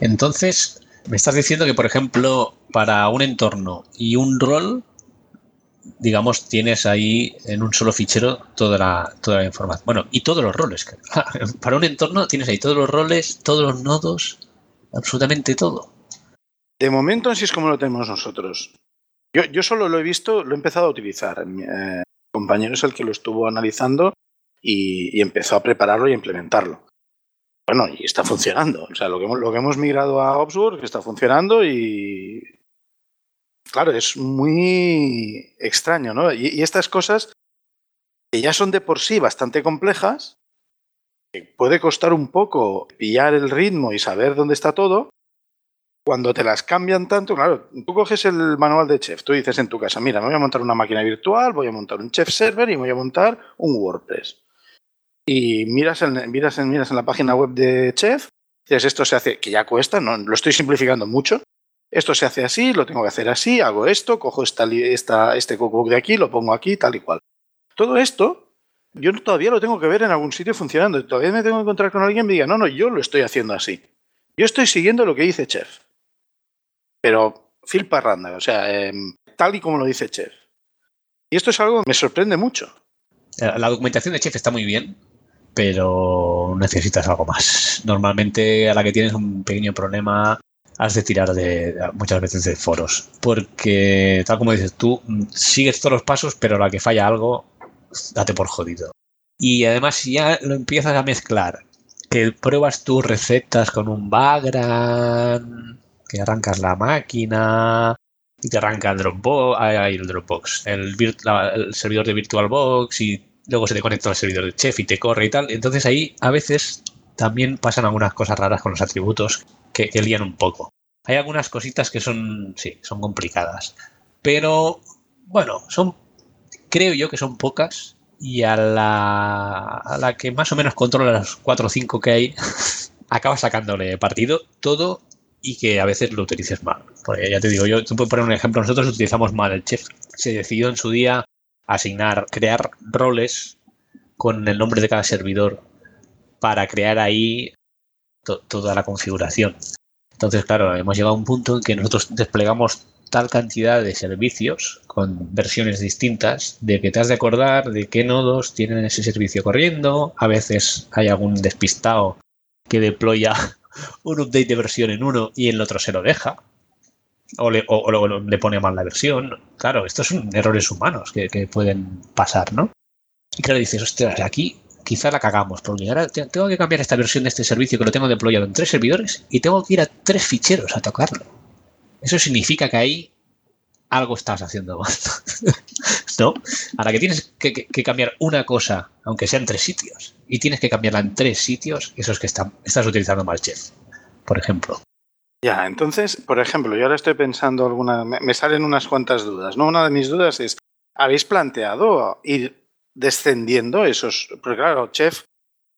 Entonces, me estás diciendo que, por ejemplo, para un entorno y un rol, digamos, tienes ahí en un solo fichero toda la, toda la información. Bueno, y todos los roles. Para un entorno tienes ahí todos los roles, todos los nodos, absolutamente todo. De momento así es como lo tenemos nosotros. Yo, yo solo lo he visto, lo he empezado a utilizar. Mi eh, compañero es el que lo estuvo analizando y, y empezó a prepararlo y a implementarlo. Bueno, y está funcionando. O sea, lo que hemos, lo que hemos migrado a Opsworks está funcionando y... Claro, es muy extraño, ¿no? Y, estas cosas que ya son de por sí bastante complejas, puede costar un poco pillar el ritmo y saber dónde está todo, cuando te las cambian tanto, claro, tú coges el manual de chef, tú dices en tu casa, mira, me voy a montar una máquina virtual, voy a montar un chef server y voy a montar un WordPress. Y miras en, miras en, miras en la página web de chef, dices, esto se hace, que ya cuesta, no, lo estoy simplificando mucho, esto se hace así, lo tengo que hacer así, hago esto, cojo esta, esta, este cookbook de aquí, lo pongo aquí, tal y cual. Todo esto, yo todavía lo tengo que ver en algún sitio funcionando. Todavía me tengo que encontrar con alguien que me diga, no, no, yo lo estoy haciendo así. Yo estoy siguiendo lo que dice Chef. Pero Phil Parranda, o sea, em, tal y como lo dice Chef. Y esto es algo que me sorprende mucho. Eh, La documentación de Chef está muy bien, pero necesitas algo más. Normalmente a la que tienes un pequeño problema has de tirar de muchas veces de foros, porque tal como dices tú, sigues todos los pasos, pero la que falla algo, date por jodido. Y además si ya lo empiezas a mezclar, que pruebas tus recetas con un background, que arrancas la máquina, y te arranca el Dropbox, el Dropbox, el, virt- la- el servidor de VirtualBox y luego se te conecta al servidor de Chef y te corre y tal. Entonces ahí a veces también pasan algunas cosas raras con los atributos que, que lían un poco. Hay algunas cositas que son, sí, son complicadas. Pero bueno, son, creo yo que son pocas y a la, a la que más o menos controla las 4 o 5 que hay, acaba sacándole partido todo y que a veces lo utilices mal. Porque ya te digo, yo te puedo poner un ejemplo, nosotros utilizamos mal el chef. Se decidió en su día asignar, crear roles con el nombre de cada servidor para crear ahí to- toda la configuración. Entonces, claro, hemos llegado a un punto en que nosotros desplegamos tal cantidad de servicios con versiones distintas de que te has de acordar de qué nodos tienen ese servicio corriendo. A veces hay algún despistado que deploya un update de versión en uno y en el otro se lo deja. O le, o- o le pone mal la versión. Claro, estos son errores humanos que, que pueden pasar, ¿no? Y claro, dices, ostras, aquí quizá la cagamos, porque ahora te- tengo que cambiar esta versión de este servicio que lo tengo deployado en tres servidores y tengo que ir a tres ficheros a tocarlo. Eso significa que ahí algo estás haciendo mal. ¿No? A la que tienes que cambiar una cosa, aunque sea en tres sitios, y tienes que cambiarla en tres sitios, eso es que está- estás utilizando mal chef, por ejemplo. Ya, entonces, por ejemplo, yo ahora estoy pensando alguna, me, me salen unas cuantas dudas, ¿no? Una de mis dudas es, ¿habéis planteado ir descendiendo esos? Porque claro, Chef,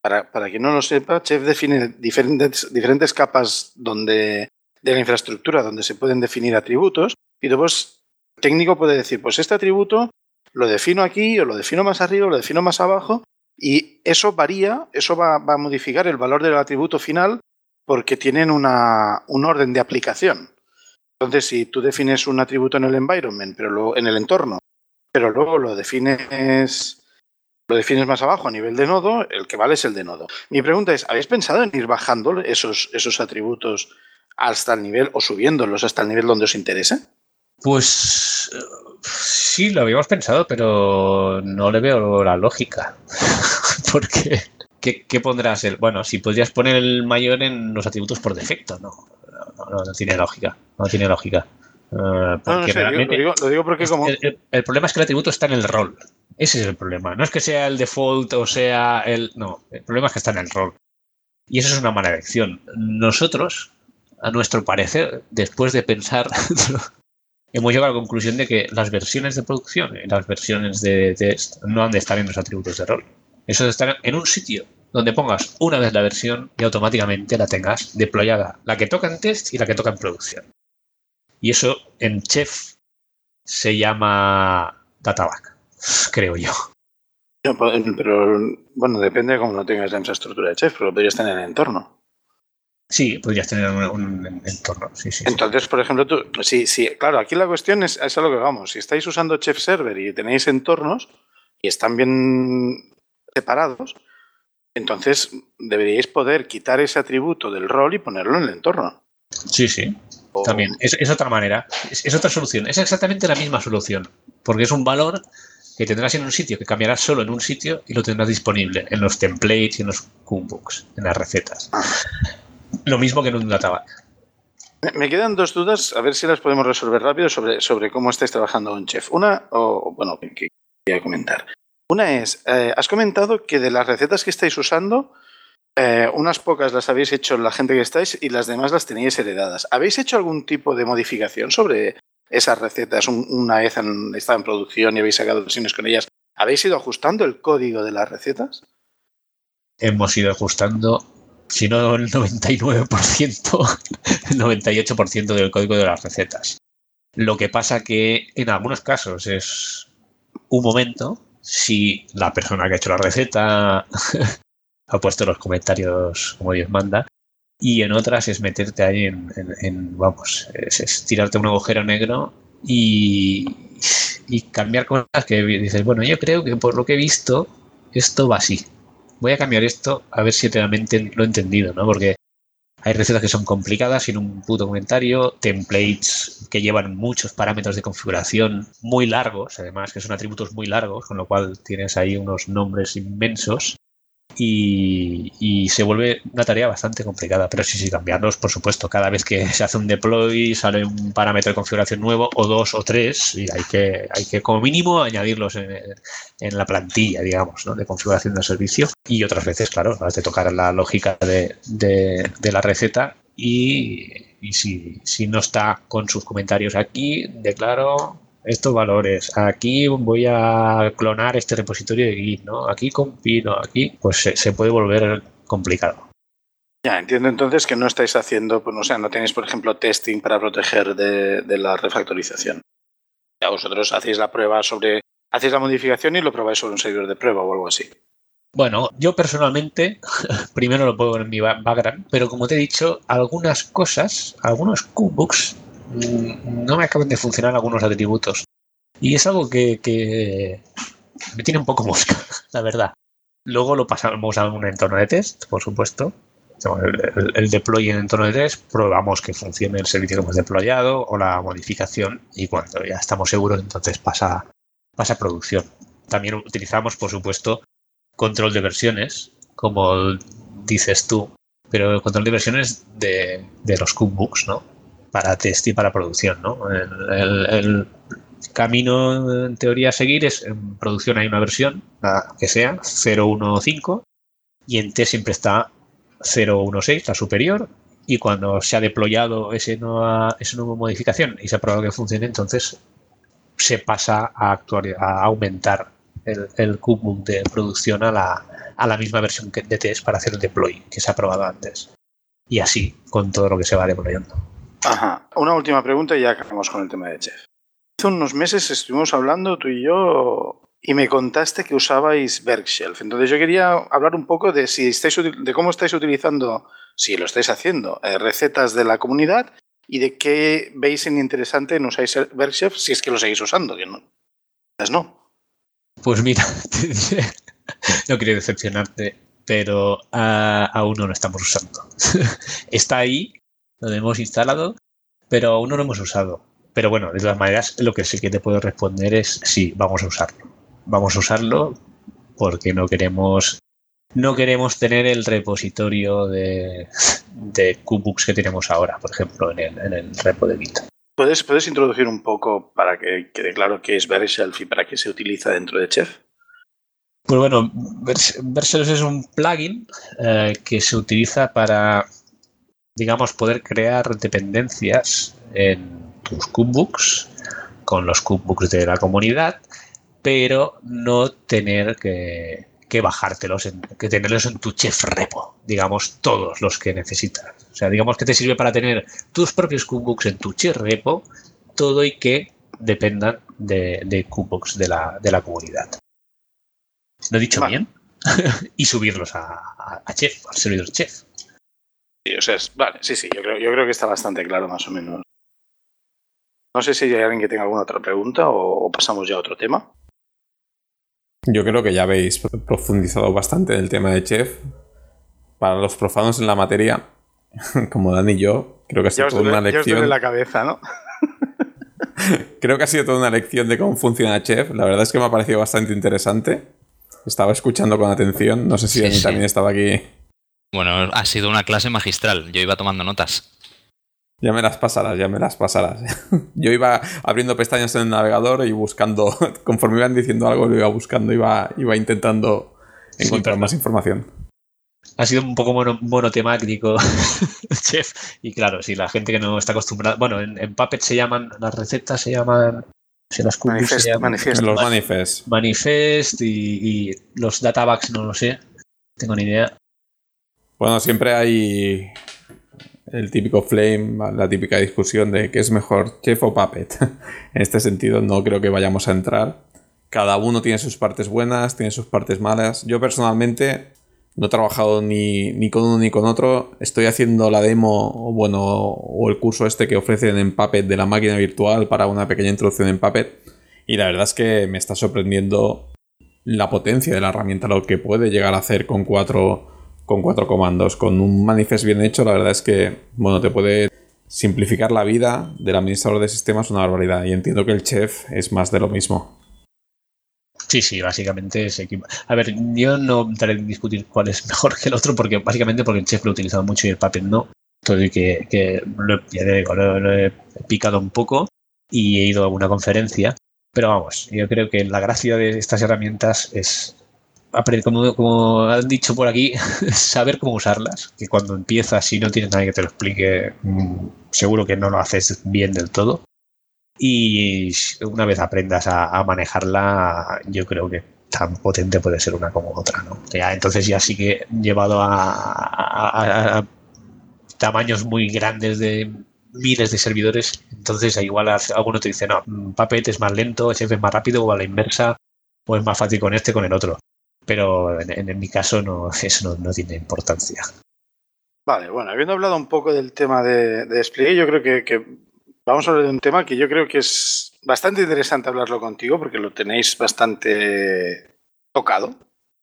para, para quien no lo sepa, Chef define diferentes, diferentes capas donde, de la infraestructura donde se pueden definir atributos y después el técnico puede decir, pues este atributo lo defino aquí o lo defino más arriba o lo defino más abajo y eso varía, eso va, va a modificar el valor del atributo final porque tienen una, un orden de aplicación. Entonces, si tú defines un atributo en el environment, pero luego en el entorno, pero luego lo defines, lo defines más abajo a nivel de nodo, el que vale es el de nodo. Mi pregunta es, ¿habéis pensado en ir bajando esos, esos atributos hasta el nivel o subiéndolos hasta el nivel donde os interese? Pues sí, lo habíamos pensado, pero no le veo la lógica. Porque, ¿qué, qué pondrás? El, bueno, si podrías poner el mayor en los atributos por defecto, no. No, no, no tiene lógica. No tiene lógica. Eh, No, sé, digo- lo, digo, lo digo porque como... el, el- el problema es que el atributo está en el rol. Ese es el problema. No es que sea el default o sea el. No, el problema es que está en el rol. Y eso es una mala elección. Nosotros, a nuestro parecer, después de pensar, hemos llegado a la conclusión de que las versiones de producción y las versiones de test no han de estar en los atributos de rol. Eso de estar en un sitio donde pongas una vez la versión y automáticamente la tengas deployada. La que toca en test y la que toca en producción. Y eso en Chef se llama databack, creo yo. Pero bueno, depende de cómo lo tengas la infraestructura de Chef, pero podrías tener en el entorno. Sí, podrías tener un, un entorno. Sí, sí, sí. Entonces, por ejemplo, tú, sí, sí, claro, aquí la cuestión es, es a lo que vamos. Si estáis usando Chef Server y tenéis entornos y están bien separados, entonces deberíais poder quitar ese atributo del rol y ponerlo en el entorno. Sí, sí. O- También. Es, es otra manera. Es, es otra solución. Es exactamente la misma solución. Porque es un valor que tendrás en un sitio, que cambiarás solo en un sitio y lo tendrás disponible en los templates y en los cookbooks, en las recetas. Lo mismo que en un databack. Me, quedan dos dudas, a ver si las podemos resolver rápido sobre, sobre cómo estáis trabajando en Chef. Una, o bueno, que quería comentar. Una es, eh, has comentado que de las recetas que estáis usando, eh, unas pocas las habéis hecho la gente que estáis y las demás las teníais heredadas. ¿Habéis hecho algún tipo de modificación sobre esas recetas un- una vez han estado en producción y habéis sacado versiones con ellas? ¿Habéis ido ajustando el código de las recetas? Hemos ido ajustando, si no el 99%, el 98% del código de las recetas. Lo que pasa que en algunos casos es un momento si la persona que ha hecho la receta ha puesto los comentarios como Dios manda y en otras es meterte ahí en, vamos, es, es tirarte un agujero negro y, y cambiar cosas que dices, bueno, yo creo que por lo que he visto esto va así. Voy a cambiar esto a ver si realmente lo he entendido, ¿no? Porque hay recetas que son complicadas sin un puto comentario, templates que llevan muchos parámetros de configuración muy largos, además que son atributos muy largos, con lo cual tienes ahí unos nombres inmensos y, se vuelve una tarea bastante complicada. Pero sí, sí, cambiarlos, por supuesto. Cada vez que se hace un deploy sale un parámetro de configuración nuevo, o dos o tres, y hay que, hay que como mínimo añadirlos en, en la plantilla, digamos, ¿no? de configuración del servicio. Y otras veces, claro, has de tocar la lógica de, de- de la receta y, y si, si no está con sus comentarios aquí, declaro estos valores. Aquí voy a clonar este repositorio de Git, ¿no? Aquí compilo, aquí, pues se, se puede volver complicado. Ya, entiendo entonces que no estáis haciendo, pues, o sea, no tenéis, por ejemplo, testing para proteger de, de la refactorización. Ya vosotros hacéis la prueba sobre, hacéis la modificación y lo probáis sobre un servidor de prueba o algo así. Bueno, yo personalmente, primero lo pongo en mi ba- background, pero como te he dicho, algunas cosas, algunos cookbooks, no me acaban de funcionar algunos atributos. Y es algo que, me tiene un poco mosca, la verdad. Luego lo pasamos a un entorno de test, por supuesto. El, deploy en entorno de test, probamos que funcione el servicio que hemos deployado o la modificación y cuando ya estamos seguros, entonces pasa, pasa a producción. También utilizamos, por supuesto, control de versiones, como dices tú, pero control de versiones de, de los cookbooks, ¿no? Para test y para producción, ¿no? El, camino en teoría a seguir es en producción hay una versión, la que sea, 015, y en test siempre está 016, la superior, y cuando se ha deployado ese nueva, esa nueva modificación y se ha probado que funcione, entonces se pasa a, actuali- a aumentar el, el de producción a la, a la misma versión de test para hacer el deploy que se ha probado antes. Y así con todo lo que se va deployando. Ajá. Una última pregunta y ya acabamos con el tema de Chef. Hace unos meses estuvimos hablando tú y yo y me contaste que usabais Bergshelf. Entonces yo quería hablar un poco de si estáis de cómo estáis utilizando, si lo estáis haciendo, eh, recetas de la comunidad y de qué veis en interesante en usáis Bergshelf si es que lo seguís usando, que no. Pues no. Pues mira, no quería decepcionarte, pero ah, aún no lo estamos usando. Está ahí, lo hemos instalado, pero aún no lo hemos usado. Pero bueno, de todas maneras, lo que sí que te puedo responder es sí, vamos a usarlo. Vamos a usarlo porque no queremos no queremos tener el repositorio de, de cookbooks que tenemos ahora, por ejemplo, en el, en el repo de Git. ¿Puedes, ¿Puedes introducir un poco para que quede claro qué es Bergshelf y para qué se utiliza dentro de Chef? Pues bueno, Vers- Vercels es un plugin eh, que se utiliza para, digamos, poder crear dependencias en tus cookbooks con los cookbooks de la comunidad, pero no tener que, que bajártelos, en- que tenerlos en tu chef repo, digamos, todos los que necesitas. O sea, digamos que te sirve para tener tus propios cookbooks en tu chef repo, todo y que dependan de, de cookbooks de la, de la comunidad. ¿Lo he dicho Vale. bien? y subirlos a, a- a Chef, al servidor Chef. Sí, o sea, es- vale, sí, sí, yo creo, yo creo que está bastante claro más o menos. No sé si hay alguien que tenga alguna otra pregunta o, o pasamos ya a otro tema. Yo creo que ya habéis profundizado bastante en el tema de Chef. Para los profanos en la materia, como Dan y yo, creo que ha sido toda duele, una ya os duele lección. la cabeza, ¿no? Creo que ha sido toda una lección de cómo funciona Chef. La verdad es que me ha parecido bastante interesante. Estaba escuchando con atención. No sé si Sí, Dani sí. también estaba aquí. Bueno, ha sido una clase magistral. Yo iba tomando notas. Ya me las pasarás, ya me las pasarás. Yo iba abriendo pestañas en el navegador y buscando, conforme iban diciendo algo, lo iba buscando, iba, iba intentando encontrar más información. Ha sido un poco mono- monotemático Chef. Y claro, si la gente que no está acostumbrada. Bueno, en, en Puppet se llaman, las recetas se llaman. Si las Manifest, se. En los Vale. manifests. Manifest y, y los databacks no lo sé. Tengo ni idea. Bueno, siempre hay el típico flame, la típica discusión de qué es mejor, chef o puppet. en este sentido, no creo que vayamos a entrar. Cada uno tiene sus partes buenas, tiene sus partes malas. Yo personalmente no he trabajado ni, ni con uno ni con otro. Estoy haciendo la demo, o bueno, o el curso este que ofrecen en Puppet de la máquina virtual para una pequeña introducción en Puppet. Y la verdad es que me está sorprendiendo la potencia de la herramienta, lo que puede llegar a hacer con cuatro, con cuatro comandos. Con un manifest bien hecho, la verdad es que, bueno, te puede simplificar la vida del administrador de sistemas una barbaridad. Y entiendo que el chef es más de lo mismo. Sí, sí, básicamente es equipo. A ver, yo no entraré en discutir cuál es mejor que el otro, porque básicamente porque el chef lo he utilizado mucho y el Puppet no. Y que, lo, he- lo- he picado un poco y he ido a alguna conferencia. Pero vamos, yo creo que la gracia de estas herramientas es como, como han dicho por aquí, saber cómo usarlas. Que cuando empiezas, si no tienes nadie que te lo explique, mm, seguro que no lo haces bien del todo. Y una vez aprendas a, a manejarla, yo creo que tan potente puede ser una como otra, ¿no? Ya, entonces ya sí que llevado a, a- a- tamaños muy grandes de miles de servidores, entonces igual alguno te dice, no, mm, Puppet es más lento, Chef es más rápido, o a la inversa, o es más fácil con este con el otro. Pero en, en mi caso no, eso no, no tiene importancia. Vale, bueno, habiendo hablado un poco del tema de, de despliegue, yo creo que, que vamos a hablar de un tema que yo creo que es bastante interesante hablarlo contigo porque lo tenéis bastante tocado.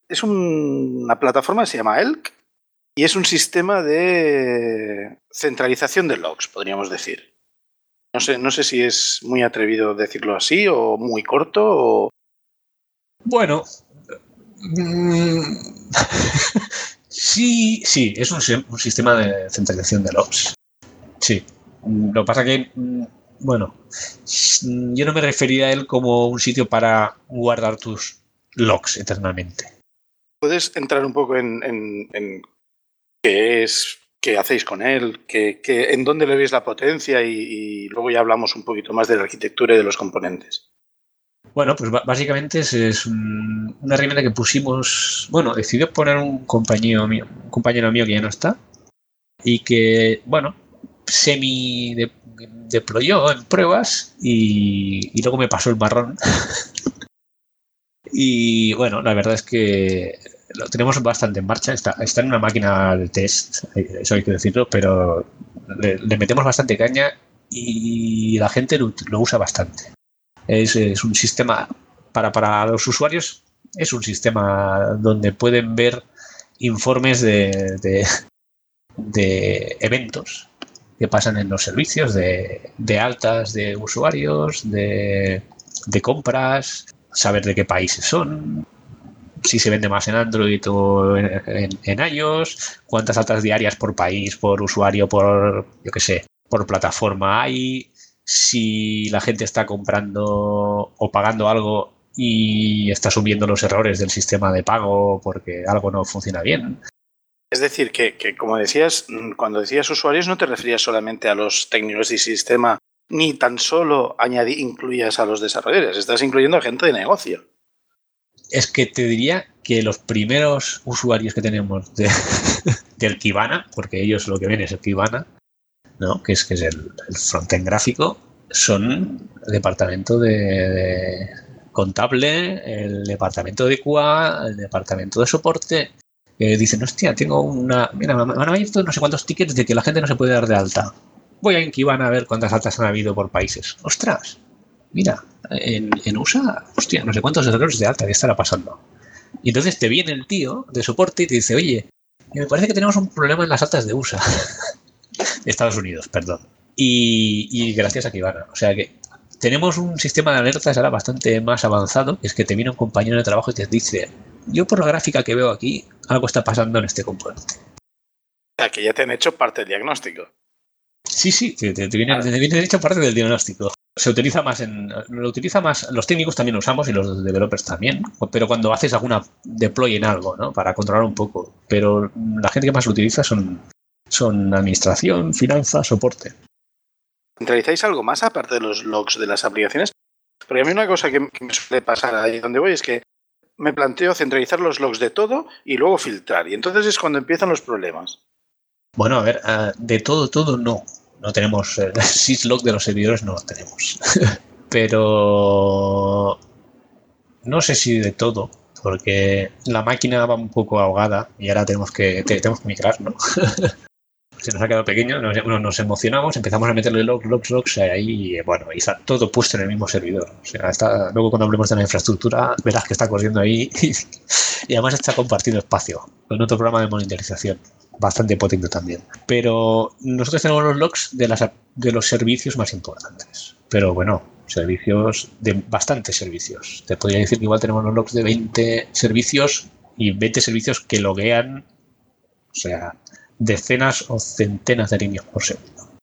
Es un- una plataforma que se llama Elk y es un sistema de centralización de logs, podríamos decir. No sé, no sé si es muy atrevido decirlo así o muy corto o... Bueno, sí, sí, es un, si- un sistema de centralización de logs. Sí. Mm, Lo que pasa que, mm, bueno, mm, yo no me refería a él como un sitio para guardar tus logs eternamente. ¿Puedes entrar un poco en, qué es, qué hacéis con él, qué, qué- en dónde le veis la potencia y luego ya hablamos un poquito más de la arquitectura y de los componentes? Bueno, pues básicamente es, un- una herramienta que pusimos, bueno, decidió poner un compañero mío, un compañero mío que ya no está y que, bueno, semi de- deployó en pruebas y, luego me pasó el marrón. y bueno, la verdad es que lo tenemos bastante en marcha, está, en una máquina de test, eso hay que decirlo, pero le, metemos bastante caña y la gente lo usa bastante. Es, es un sistema para, para los usuarios, es un sistema donde pueden ver informes de, de, eventos que pasan en los servicios, de, de altas de usuarios, de, de compras, saber de qué países son, si se vende más en Android o en, en, en iOS, cuántas altas diarias por país, por usuario, por, yo qué sé, por plataforma hay, si la gente está comprando o pagando algo y está subiendo los errores del sistema de pago porque algo no funciona bien. Es decir, que, que, como decías, mm, cuando decías usuarios no te referías solamente a los técnicos del sistema, ni tan solo añadí, incluías a los desarrolladores, estás incluyendo a gente de negocio. Es que te diría que los primeros usuarios que tenemos de, del Kibana, porque ellos lo que ven es el Kibana, ¿no? que es, que es el, el frontend gráfico, son el departamento de, contable, el departamento de QA, el departamento de soporte, dicen, hostia, tengo una... Mira, me han abierto no sé cuántos tickets de que la gente no se puede dar de alta. Voy a Kibana a ver cuántas altas han habido por países. ¡Ostras! Mira, en, en USA, hostia, no sé cuántos errores de alta que estará pasando. Y entonces te viene el tío de soporte y te dice, oye, me parece que tenemos un problema en las altas de USA. Estados Unidos, perdón. Y, y, gracias a Kibana. O sea que tenemos un sistema de alertas ahora bastante más avanzado, es que te viene un compañero de trabajo y te dice, yo por la gráfica que veo aquí, algo está pasando en este componente. O sea, que ya te han hecho parte del diagnóstico. Sí, sí, te, te, te viene, te viene hecho parte del diagnóstico. Se utiliza más en. Lo utiliza más. Los técnicos también lo usamos y los developers también. Pero cuando haces alguna deploy en algo, ¿no? Para controlar un poco. Pero la gente que más lo utiliza son, son administración, finanzas, soporte. ¿Centralizáis algo más aparte de los logs de las aplicaciones? Porque a mí una cosa que, me suele pasar ahí donde voy es que me planteo centralizar los logs de todo y luego filtrar. Y entonces es cuando empiezan los problemas. Bueno, a ver, uh, de todo, todo no. No tenemos el syslog de los servidores, no lo tenemos. Pero no sé si de todo, porque la máquina va un poco ahogada y ahora tenemos que, tenemos que migrar, ¿no? Se nos ha quedado pequeño, nos, nos, emocionamos, empezamos a meterle logs, logs, logs ahí y bueno, y está todo puesto en el mismo servidor. O sea, está, luego cuando hablemos de la infraestructura, verás que está corriendo ahí y, y además está compartiendo espacio con otro programa de monitorización bastante potente también. Pero nosotros tenemos los logs de, las, de los servicios más importantes. Pero bueno, servicios de bastantes servicios. Te podría decir que igual tenemos los logs de 20 servicios y 20 servicios que loguean, o sea, decenas o centenas de líneas por segundo.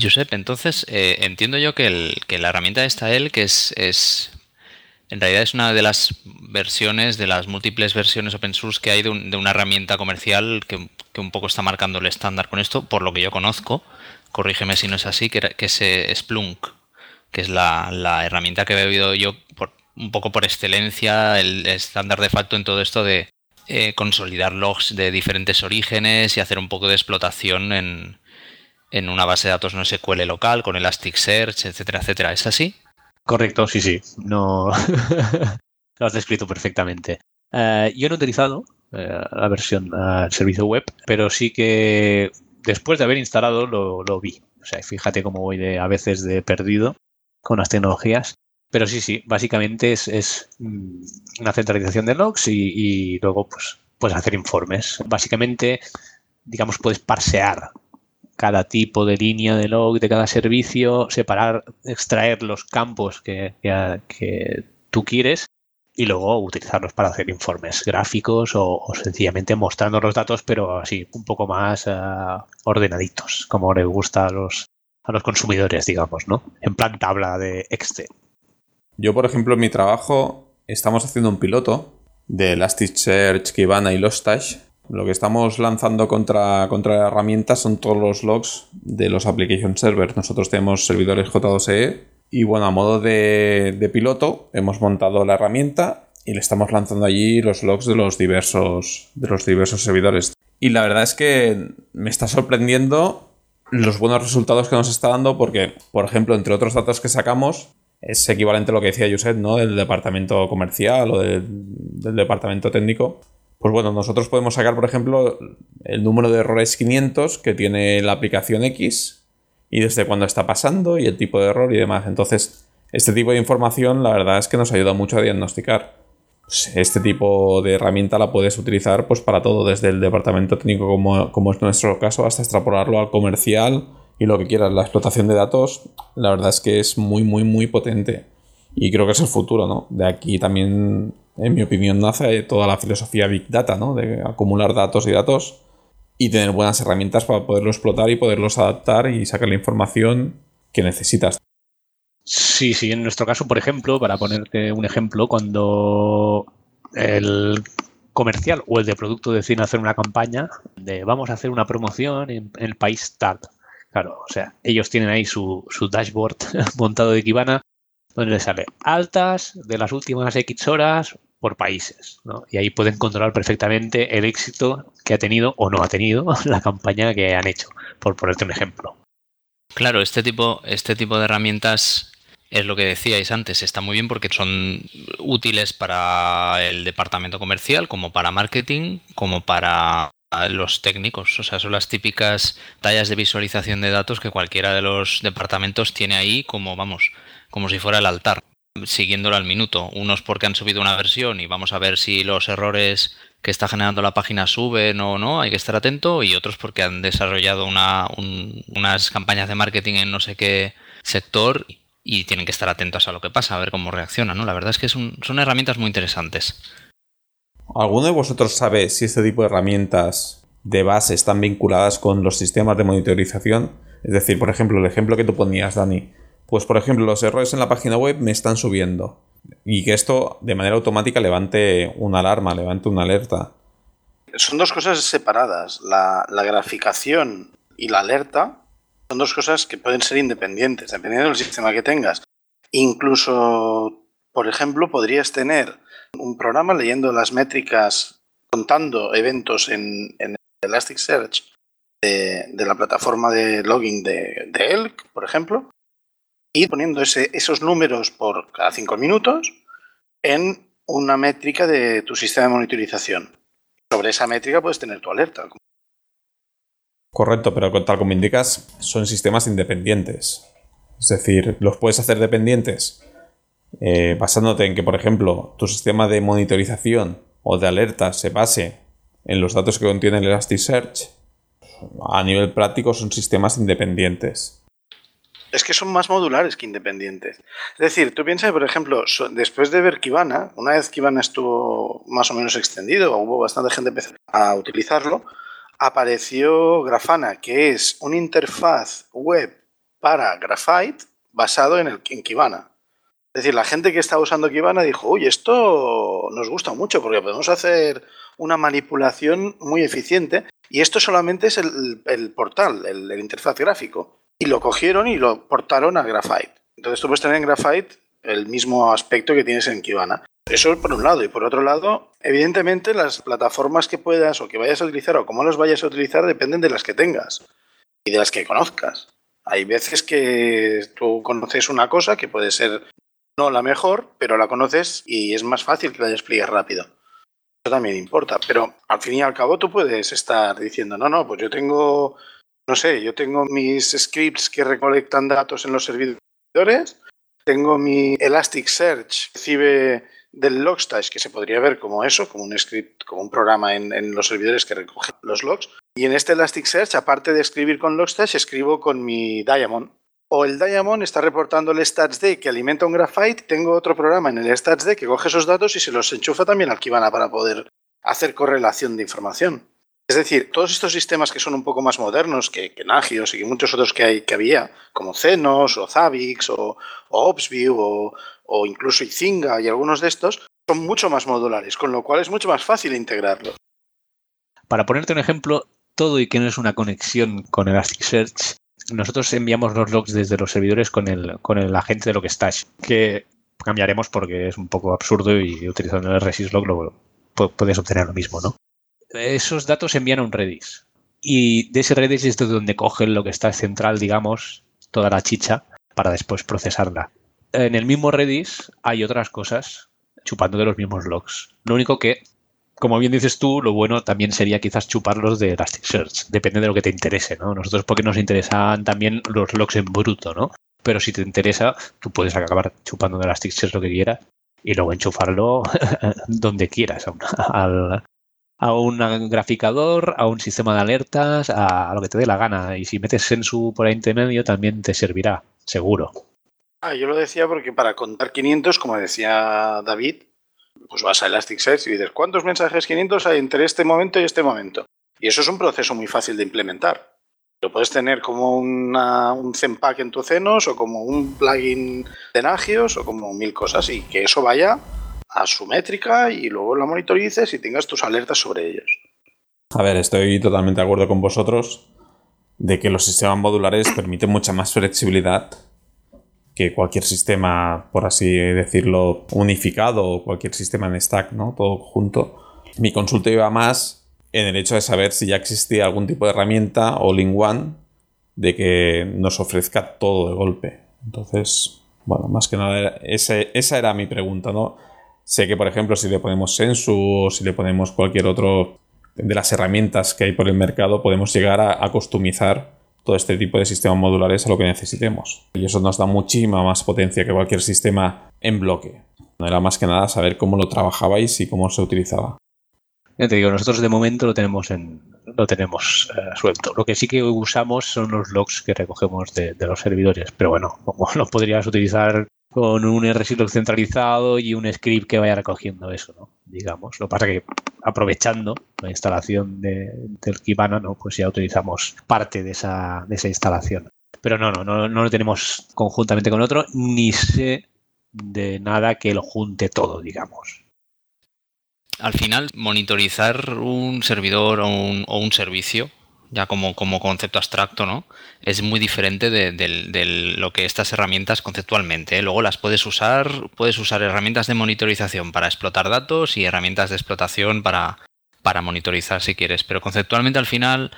Josep, entonces eh, entiendo yo que, el, que, la herramienta esta él, que es, es en realidad es una de las versiones, de las múltiples versiones open source que hay de, un, de una herramienta comercial que, que, un poco está marcando el estándar con esto, por lo que yo conozco. Corrígeme si no es así, que es eh, Splunk, que es la, la, herramienta que he bebido yo por, un poco por excelencia, el estándar de facto en todo esto de eh, consolidar logs de diferentes orígenes y hacer un poco de explotación en, en una base de datos no SQL local con Elasticsearch, etcétera, etcétera. ¿Es así? Correcto, sí, sí. No lo has descrito perfectamente. Uh, yo no he utilizado uh, la versión uh, servicio web, pero sí que después de haber instalado lo, lo, vi. O sea, fíjate cómo voy de, a veces de perdido con las tecnologías. Pero sí, sí, básicamente es, es una centralización de logs y, luego pues, pues hacer informes. Básicamente, digamos, puedes parsear cada tipo de línea de log de cada servicio, separar, extraer los campos que, tú quieres y luego utilizarlos para hacer informes gráficos o, sencillamente mostrando los datos, pero así un poco más uh, ordenaditos, como les gusta a los, a los consumidores, digamos, ¿no? En plan tabla de Excel. Yo, por ejemplo, en mi trabajo estamos haciendo un piloto de Elasticsearch, Kibana y Lostash. Lo que estamos lanzando contra, contra la herramienta son todos los logs de los application servers. Nosotros tenemos servidores J2E y bueno, a modo de, de piloto hemos montado la herramienta y le estamos lanzando allí los logs de los diversos, de los diversos servidores. Y la verdad es que me está sorprendiendo los buenos resultados que nos está dando porque, por ejemplo, entre otros datos que sacamos, es equivalente a lo que decía Josep, ¿no? Del departamento comercial o del, departamento técnico. Pues bueno, nosotros podemos sacar, por ejemplo, el número de errores 500 que tiene la aplicación X y desde cuándo está pasando y el tipo de error y demás. Entonces, este tipo de información la verdad es que nos ayuda mucho a diagnosticar. Pues este tipo de herramienta la puedes utilizar pues para todo, desde el departamento técnico como, como es nuestro caso, hasta extrapolarlo al comercial y lo que quieras. La explotación de datos, la verdad es que es muy, muy, muy potente. Y creo que es el futuro, ¿no? De aquí también, en mi opinión, nace toda la filosofía Big Data, ¿no? De acumular datos y datos y tener buenas herramientas para poderlo explotar y poderlos adaptar y sacar la información que necesitas. Sí, sí, en nuestro caso, por ejemplo, para ponerte un ejemplo, cuando el comercial o el de producto deciden hacer una campaña de vamos a hacer una promoción en, el país tal. Claro, o sea, ellos tienen ahí su, su dashboard montado de Kibana donde les sale altas de las últimas X horas por países. ¿no? Y ahí pueden controlar perfectamente el éxito que ha tenido o no ha tenido la campaña que han hecho, por ponerte un ejemplo. Claro, este tipo, este tipo de herramientas es lo que decíais antes, está muy bien porque son útiles para el departamento comercial, como para marketing, como para los técnicos. O sea, son las típicas tallas de visualización de datos que cualquiera de los departamentos tiene ahí como, vamos, como si fuera el altar siguiéndolo al minuto. Unos porque han subido una versión y vamos a ver si los errores que está generando la página suben o no, hay que estar atento. Y otros porque han desarrollado una, unas campañas de marketing en no sé qué sector y tienen que estar atentos a lo que pasa, a ver cómo reaccionan. ¿no? La verdad es que son, son herramientas muy interesantes. ¿Alguno de vosotros sabe si este tipo de herramientas de base están vinculadas con los sistemas de monitorización? Es decir, por ejemplo, el ejemplo que tú ponías, Dani, pues por ejemplo, los errores en la página web me están subiendo. Y que esto de manera automática levante una alarma, levante una alerta. Son dos cosas separadas. La, graficación y la alerta son dos cosas que pueden ser independientes, dependiendo del sistema que tengas. Incluso, por ejemplo, podrías tener un programa leyendo las métricas, contando eventos en, en Elasticsearch de, de, la plataforma de logging de, de Elk, por ejemplo, y poniendo esos números por cada cinco minutos en una métrica de tu sistema de monitorización. Sobre esa métrica puedes tener tu alerta. Correcto, pero tal como indicas, son sistemas independientes. Es decir, los puedes hacer dependientes eh, basándote en que, por ejemplo, tu sistema de monitorización o de alerta se base en los datos que contiene el Elasticsearch. A nivel práctico son sistemas independientes es que son más modulares que independientes. Es decir, tú piensas, por ejemplo, después de ver Kibana, una vez Kibana estuvo más o menos extendido, hubo bastante gente a utilizarlo, apareció Grafana, que es una interfaz web para Graphite basado en, el, en Kibana. Es decir, la gente que estaba usando Kibana dijo, uy, esto nos gusta mucho porque podemos hacer una manipulación muy eficiente y esto solamente es el, portal, el interfaz gráfico y lo cogieron y lo portaron a Graphite. Entonces tú puedes tener en Graphite el mismo aspecto que tienes en Kibana. Eso por un lado. Y por otro lado, evidentemente las plataformas que puedas o que vayas a utilizar o cómo las vayas a utilizar dependen de las que tengas y de las que conozcas. Hay veces que tú conoces una cosa que puede ser no la mejor, pero la conoces y es más fácil que la despliegues rápido. Eso también importa. Pero al fin y al cabo tú puedes estar diciendo, no, no, pues yo tengo no sé, yo tengo mis scripts que recolectan datos en los servidores, tengo mi Elasticsearch recibe del Logstash, que se podría ver como eso, como un script, como un programa en, los servidores que recoge los logs. Y en este Elasticsearch, aparte de escribir con Logstash, escribo con mi Diamond. O el Diamond está reportando el StatsD que alimenta un Graphite. Tengo otro programa en el StatsD que coge esos datos y se los enchufa también al Kibana para poder hacer correlación de información. Es decir, todos estos sistemas que son un poco más modernos que, que Nagios y muchos otros que, hay, que había, como Zenos o Zabbix o, o Obsview o, o incluso Izinga y algunos de estos, son mucho más modulares, con lo cual es mucho más fácil integrarlos. Para ponerte un ejemplo, todo y que no es una conexión con Elasticsearch, nosotros enviamos los logs desde los servidores con el, con el agente de Logstash, que cambiaremos porque es un poco absurdo y utilizando el Resislog lo, puedes obtener lo mismo, ¿no? Esos datos se envían a un Redis y de ese Redis es de donde cogen lo que está central, digamos, toda la chicha para después procesarla. En el mismo Redis hay otras cosas chupando de los mismos logs. Lo único que como bien dices tú, lo bueno también sería quizás chuparlos de Elasticsearch. Depende de lo que te interese, ¿no? Nosotros porque nos interesan también los logs en bruto, ¿no? Pero si te interesa, tú puedes acabar chupando de Elasticsearch lo que quieras y luego enchufarlo donde quieras, a, a un graficador, a un sistema de alertas, a, lo que te dé la gana. Y si metes Sensu por ahí intermedio también te servirá, seguro. Ah, yo lo decía porque para contar 500, como decía David, pues vas a Elasticsearch y dices, ¿cuántos mensajes 500 hay entre este momento y este momento? Y eso es un proceso muy fácil de implementar. Lo puedes tener como una, un Zenpack en tu Cenos o como un plugin de Nagios o como mil cosas y que eso vaya a su métrica y luego la monitorices y tengas tus alertas sobre ellos. A ver, estoy totalmente de acuerdo con vosotros de que los sistemas modulares permiten mucha más flexibilidad que cualquier sistema, por así decirlo, unificado o cualquier sistema en stack, ¿no? Todo junto. Mi consulta iba más en el hecho de saber si ya existía algún tipo de herramienta all in one de que nos ofrezca todo de golpe. Entonces, bueno, más que nada, esa era mi pregunta, ¿no? Sé que, por ejemplo, si le ponemos Sensu o si le ponemos cualquier otro de las herramientas que hay por el mercado, podemos llegar a, a todo este tipo de sistemas modulares a lo que necesitemos. Y eso nos da muchísima más potencia que cualquier sistema en bloque. No era más que nada saber cómo lo trabajabais y cómo se utilizaba. Ya te digo, nosotros de momento lo tenemos en lo tenemos eh, suelto. Lo que sí que usamos son los logs que recogemos de, de los servidores. Pero bueno, como lo podrías utilizar con un RSlog centralizado y un script que vaya recogiendo eso, ¿no? Digamos. Lo que pasa que aprovechando la instalación de, del Kibana, ¿no? Pues ya utilizamos parte de esa, de esa instalación. Pero no, no, no, no lo tenemos conjuntamente con otro, ni sé de nada que lo junte todo, digamos. Al final, monitorizar un servidor o un, o un servicio ya como, como concepto abstracto, ¿no? Es muy diferente de, lo que estas herramientas conceptualmente. ¿eh? Luego las puedes usar, puedes usar herramientas de monitorización para explotar datos y herramientas de explotación para, para monitorizar si quieres. Pero conceptualmente al final,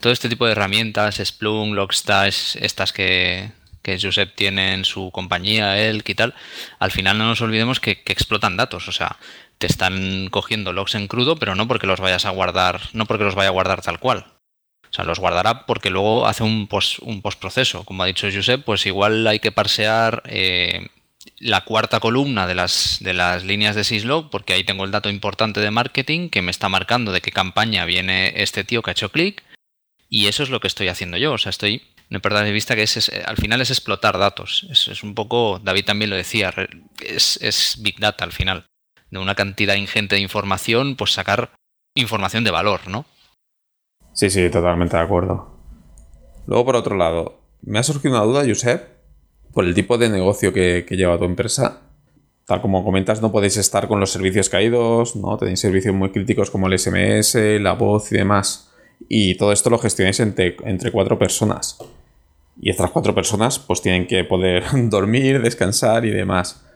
todo este tipo de herramientas, Splunk, Logstash, estas que, que Josep tiene en su compañía, Elk y tal, al final no nos olvidemos que, que explotan datos. O sea, te están cogiendo logs en crudo, pero no porque los vayas a guardar, no porque los vaya a guardar tal cual. O sea, los guardará porque luego hace un, post, un postproceso. Como ha dicho Josep, pues igual hay que parsear eh, la cuarta columna de las, de las líneas de syslog, porque ahí tengo el dato importante de marketing que me está marcando de qué campaña viene este tío que ha hecho clic. Y eso es lo que estoy haciendo yo. O sea, estoy, no perdáis de vista que es, al final es explotar datos. Es, es un poco, David también lo decía, es, es Big Data al final. De una cantidad ingente de información, pues sacar información de valor, ¿no? Sí, sí, totalmente de acuerdo. Luego, por otro lado, me ha surgido una duda, Josep, por el tipo de negocio que, lleva tu empresa. Tal como comentas, no podéis estar con los servicios caídos, ¿no? Tenéis servicios muy críticos como el SMS, la voz y demás. Y todo esto lo gestionáis entre, entre cuatro personas. Y estas cuatro personas pues tienen que poder dormir, descansar y demás.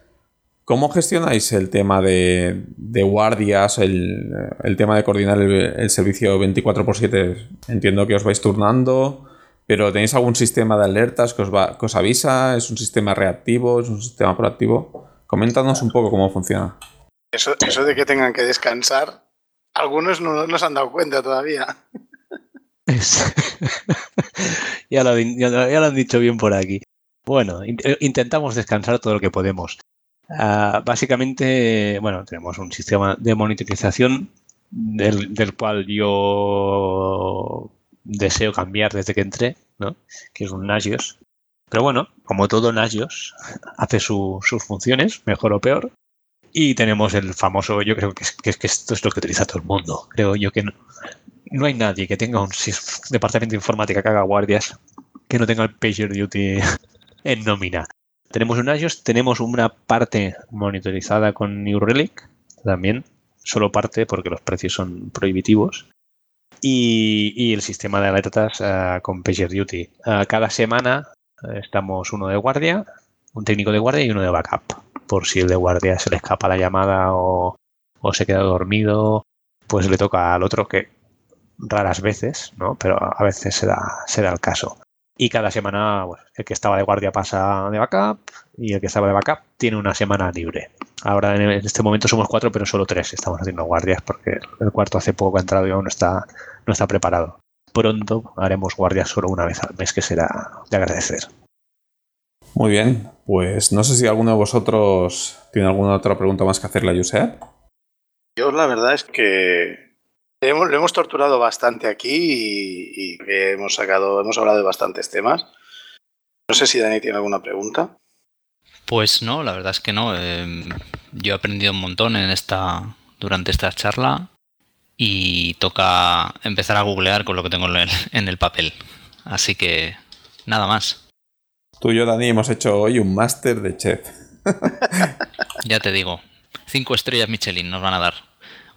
¿Cómo gestionáis el tema de, de guardias, el, el tema de coordinar el, el servicio 24x7? Entiendo que os vais turnando, pero ¿tenéis algún sistema de alertas que os, va- que os avisa? ¿Es un sistema reactivo? ¿Es un sistema proactivo? Coméntanos un poco cómo funciona. Eso, eso de que tengan que descansar, algunos no, no se han dado cuenta todavía. Ya, lo, han- ya lo- ya lo han dicho bien por aquí. Bueno, in- eh, intentamos descansar todo lo que podemos. Ah, básicamente, bueno, tenemos un sistema de monitorización del, cual yo deseo cambiar desde que entré, ¿no? que es un Nagios. Pero bueno, como todo Nagios, hace su- sus funciones, mejor o peor. Y tenemos el famoso, yo creo que, es, que, es- que esto es lo que utiliza todo el mundo. Creo yo que no, no hay nadie que tenga un departamento de informática que haga guardias que no tenga el Pager Duty en nómina. Tenemos un Nagios, tenemos una parte monitorizada con New Relic, también, solo parte porque los precios son prohibitivos. Y, el sistema de alertas eh, con Pager Duty. Eh, cada semana eh, estamos uno de guardia, un técnico de guardia y uno de backup. Por si el de guardia se le escapa la llamada o, o se queda dormido, pues le toca al otro que raras veces, ¿no? Pero a veces se da, se da el caso. Y cada semana, bueno, el que estaba de guardia pasa de backup y el que estaba de backup tiene una semana libre. Ahora en este momento somos cuatro, pero solo tres estamos haciendo guardias porque el cuarto hace poco ha entrado y aún no está, no está preparado. Pronto haremos guardias solo una vez al mes, que será de agradecer. Muy bien, pues no sé si alguno de vosotros tiene alguna otra pregunta más que hacerle a Josep. Yo la verdad es que hemos, le hemos torturado bastante aquí y, hemos sacado, hemos hablado de bastantes temas. No sé si Dani tiene alguna pregunta. Pues no, la verdad es que no. Eh, yo he aprendido un montón en esta, durante esta charla y toca empezar a googlear con lo que tengo en el, en el papel. Así que nada más. Tú y yo, Dani, hemos hecho hoy un máster de chef. Ya te digo, cinco estrellas Michelin nos van a dar.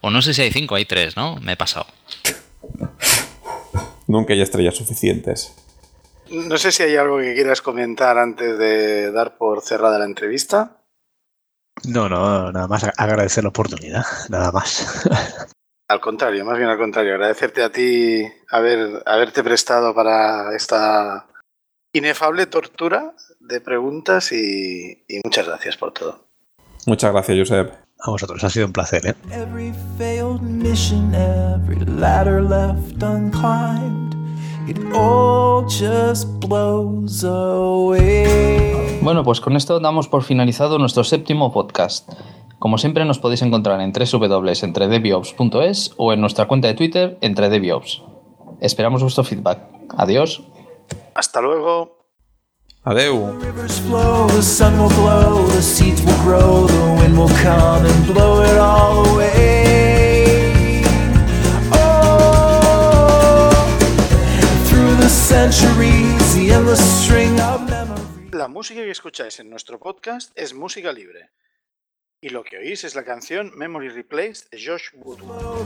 O no sé si hay cinco, hay tres, ¿no? Me he pasado. Nunca hay estrellas suficientes. No sé si hay algo que quieras comentar antes de dar por cerrada la entrevista. No, no, nada más agradecer la oportunidad, nada más. Al contrario, más bien al contrario, agradecerte a ti haber, haberte prestado para esta inefable tortura de preguntas y, y muchas gracias por todo. Muchas gracias, Josep. A vosotros, ha sido un placer, ¿eh? Every failed mission, every ladder left unclimbed, it all just blows away. Bueno, pues con esto damos por finalizado nuestro séptimo podcast. Como siempre nos podéis encontrar en www.entredeviops.es o en nuestra cuenta de Twitter entredeviops. Esperamos vuestro feedback. Adiós. Hasta luego. Adeu. Rivers flow, the sun will glow, the seeds will grow, the wind will come and blow it all away. Oh, through the centuries, the endless string of memories. La música que escucháis en nuestro podcast es música libre. Y lo que oís es la canción Memory Replaced de Josh Woodward.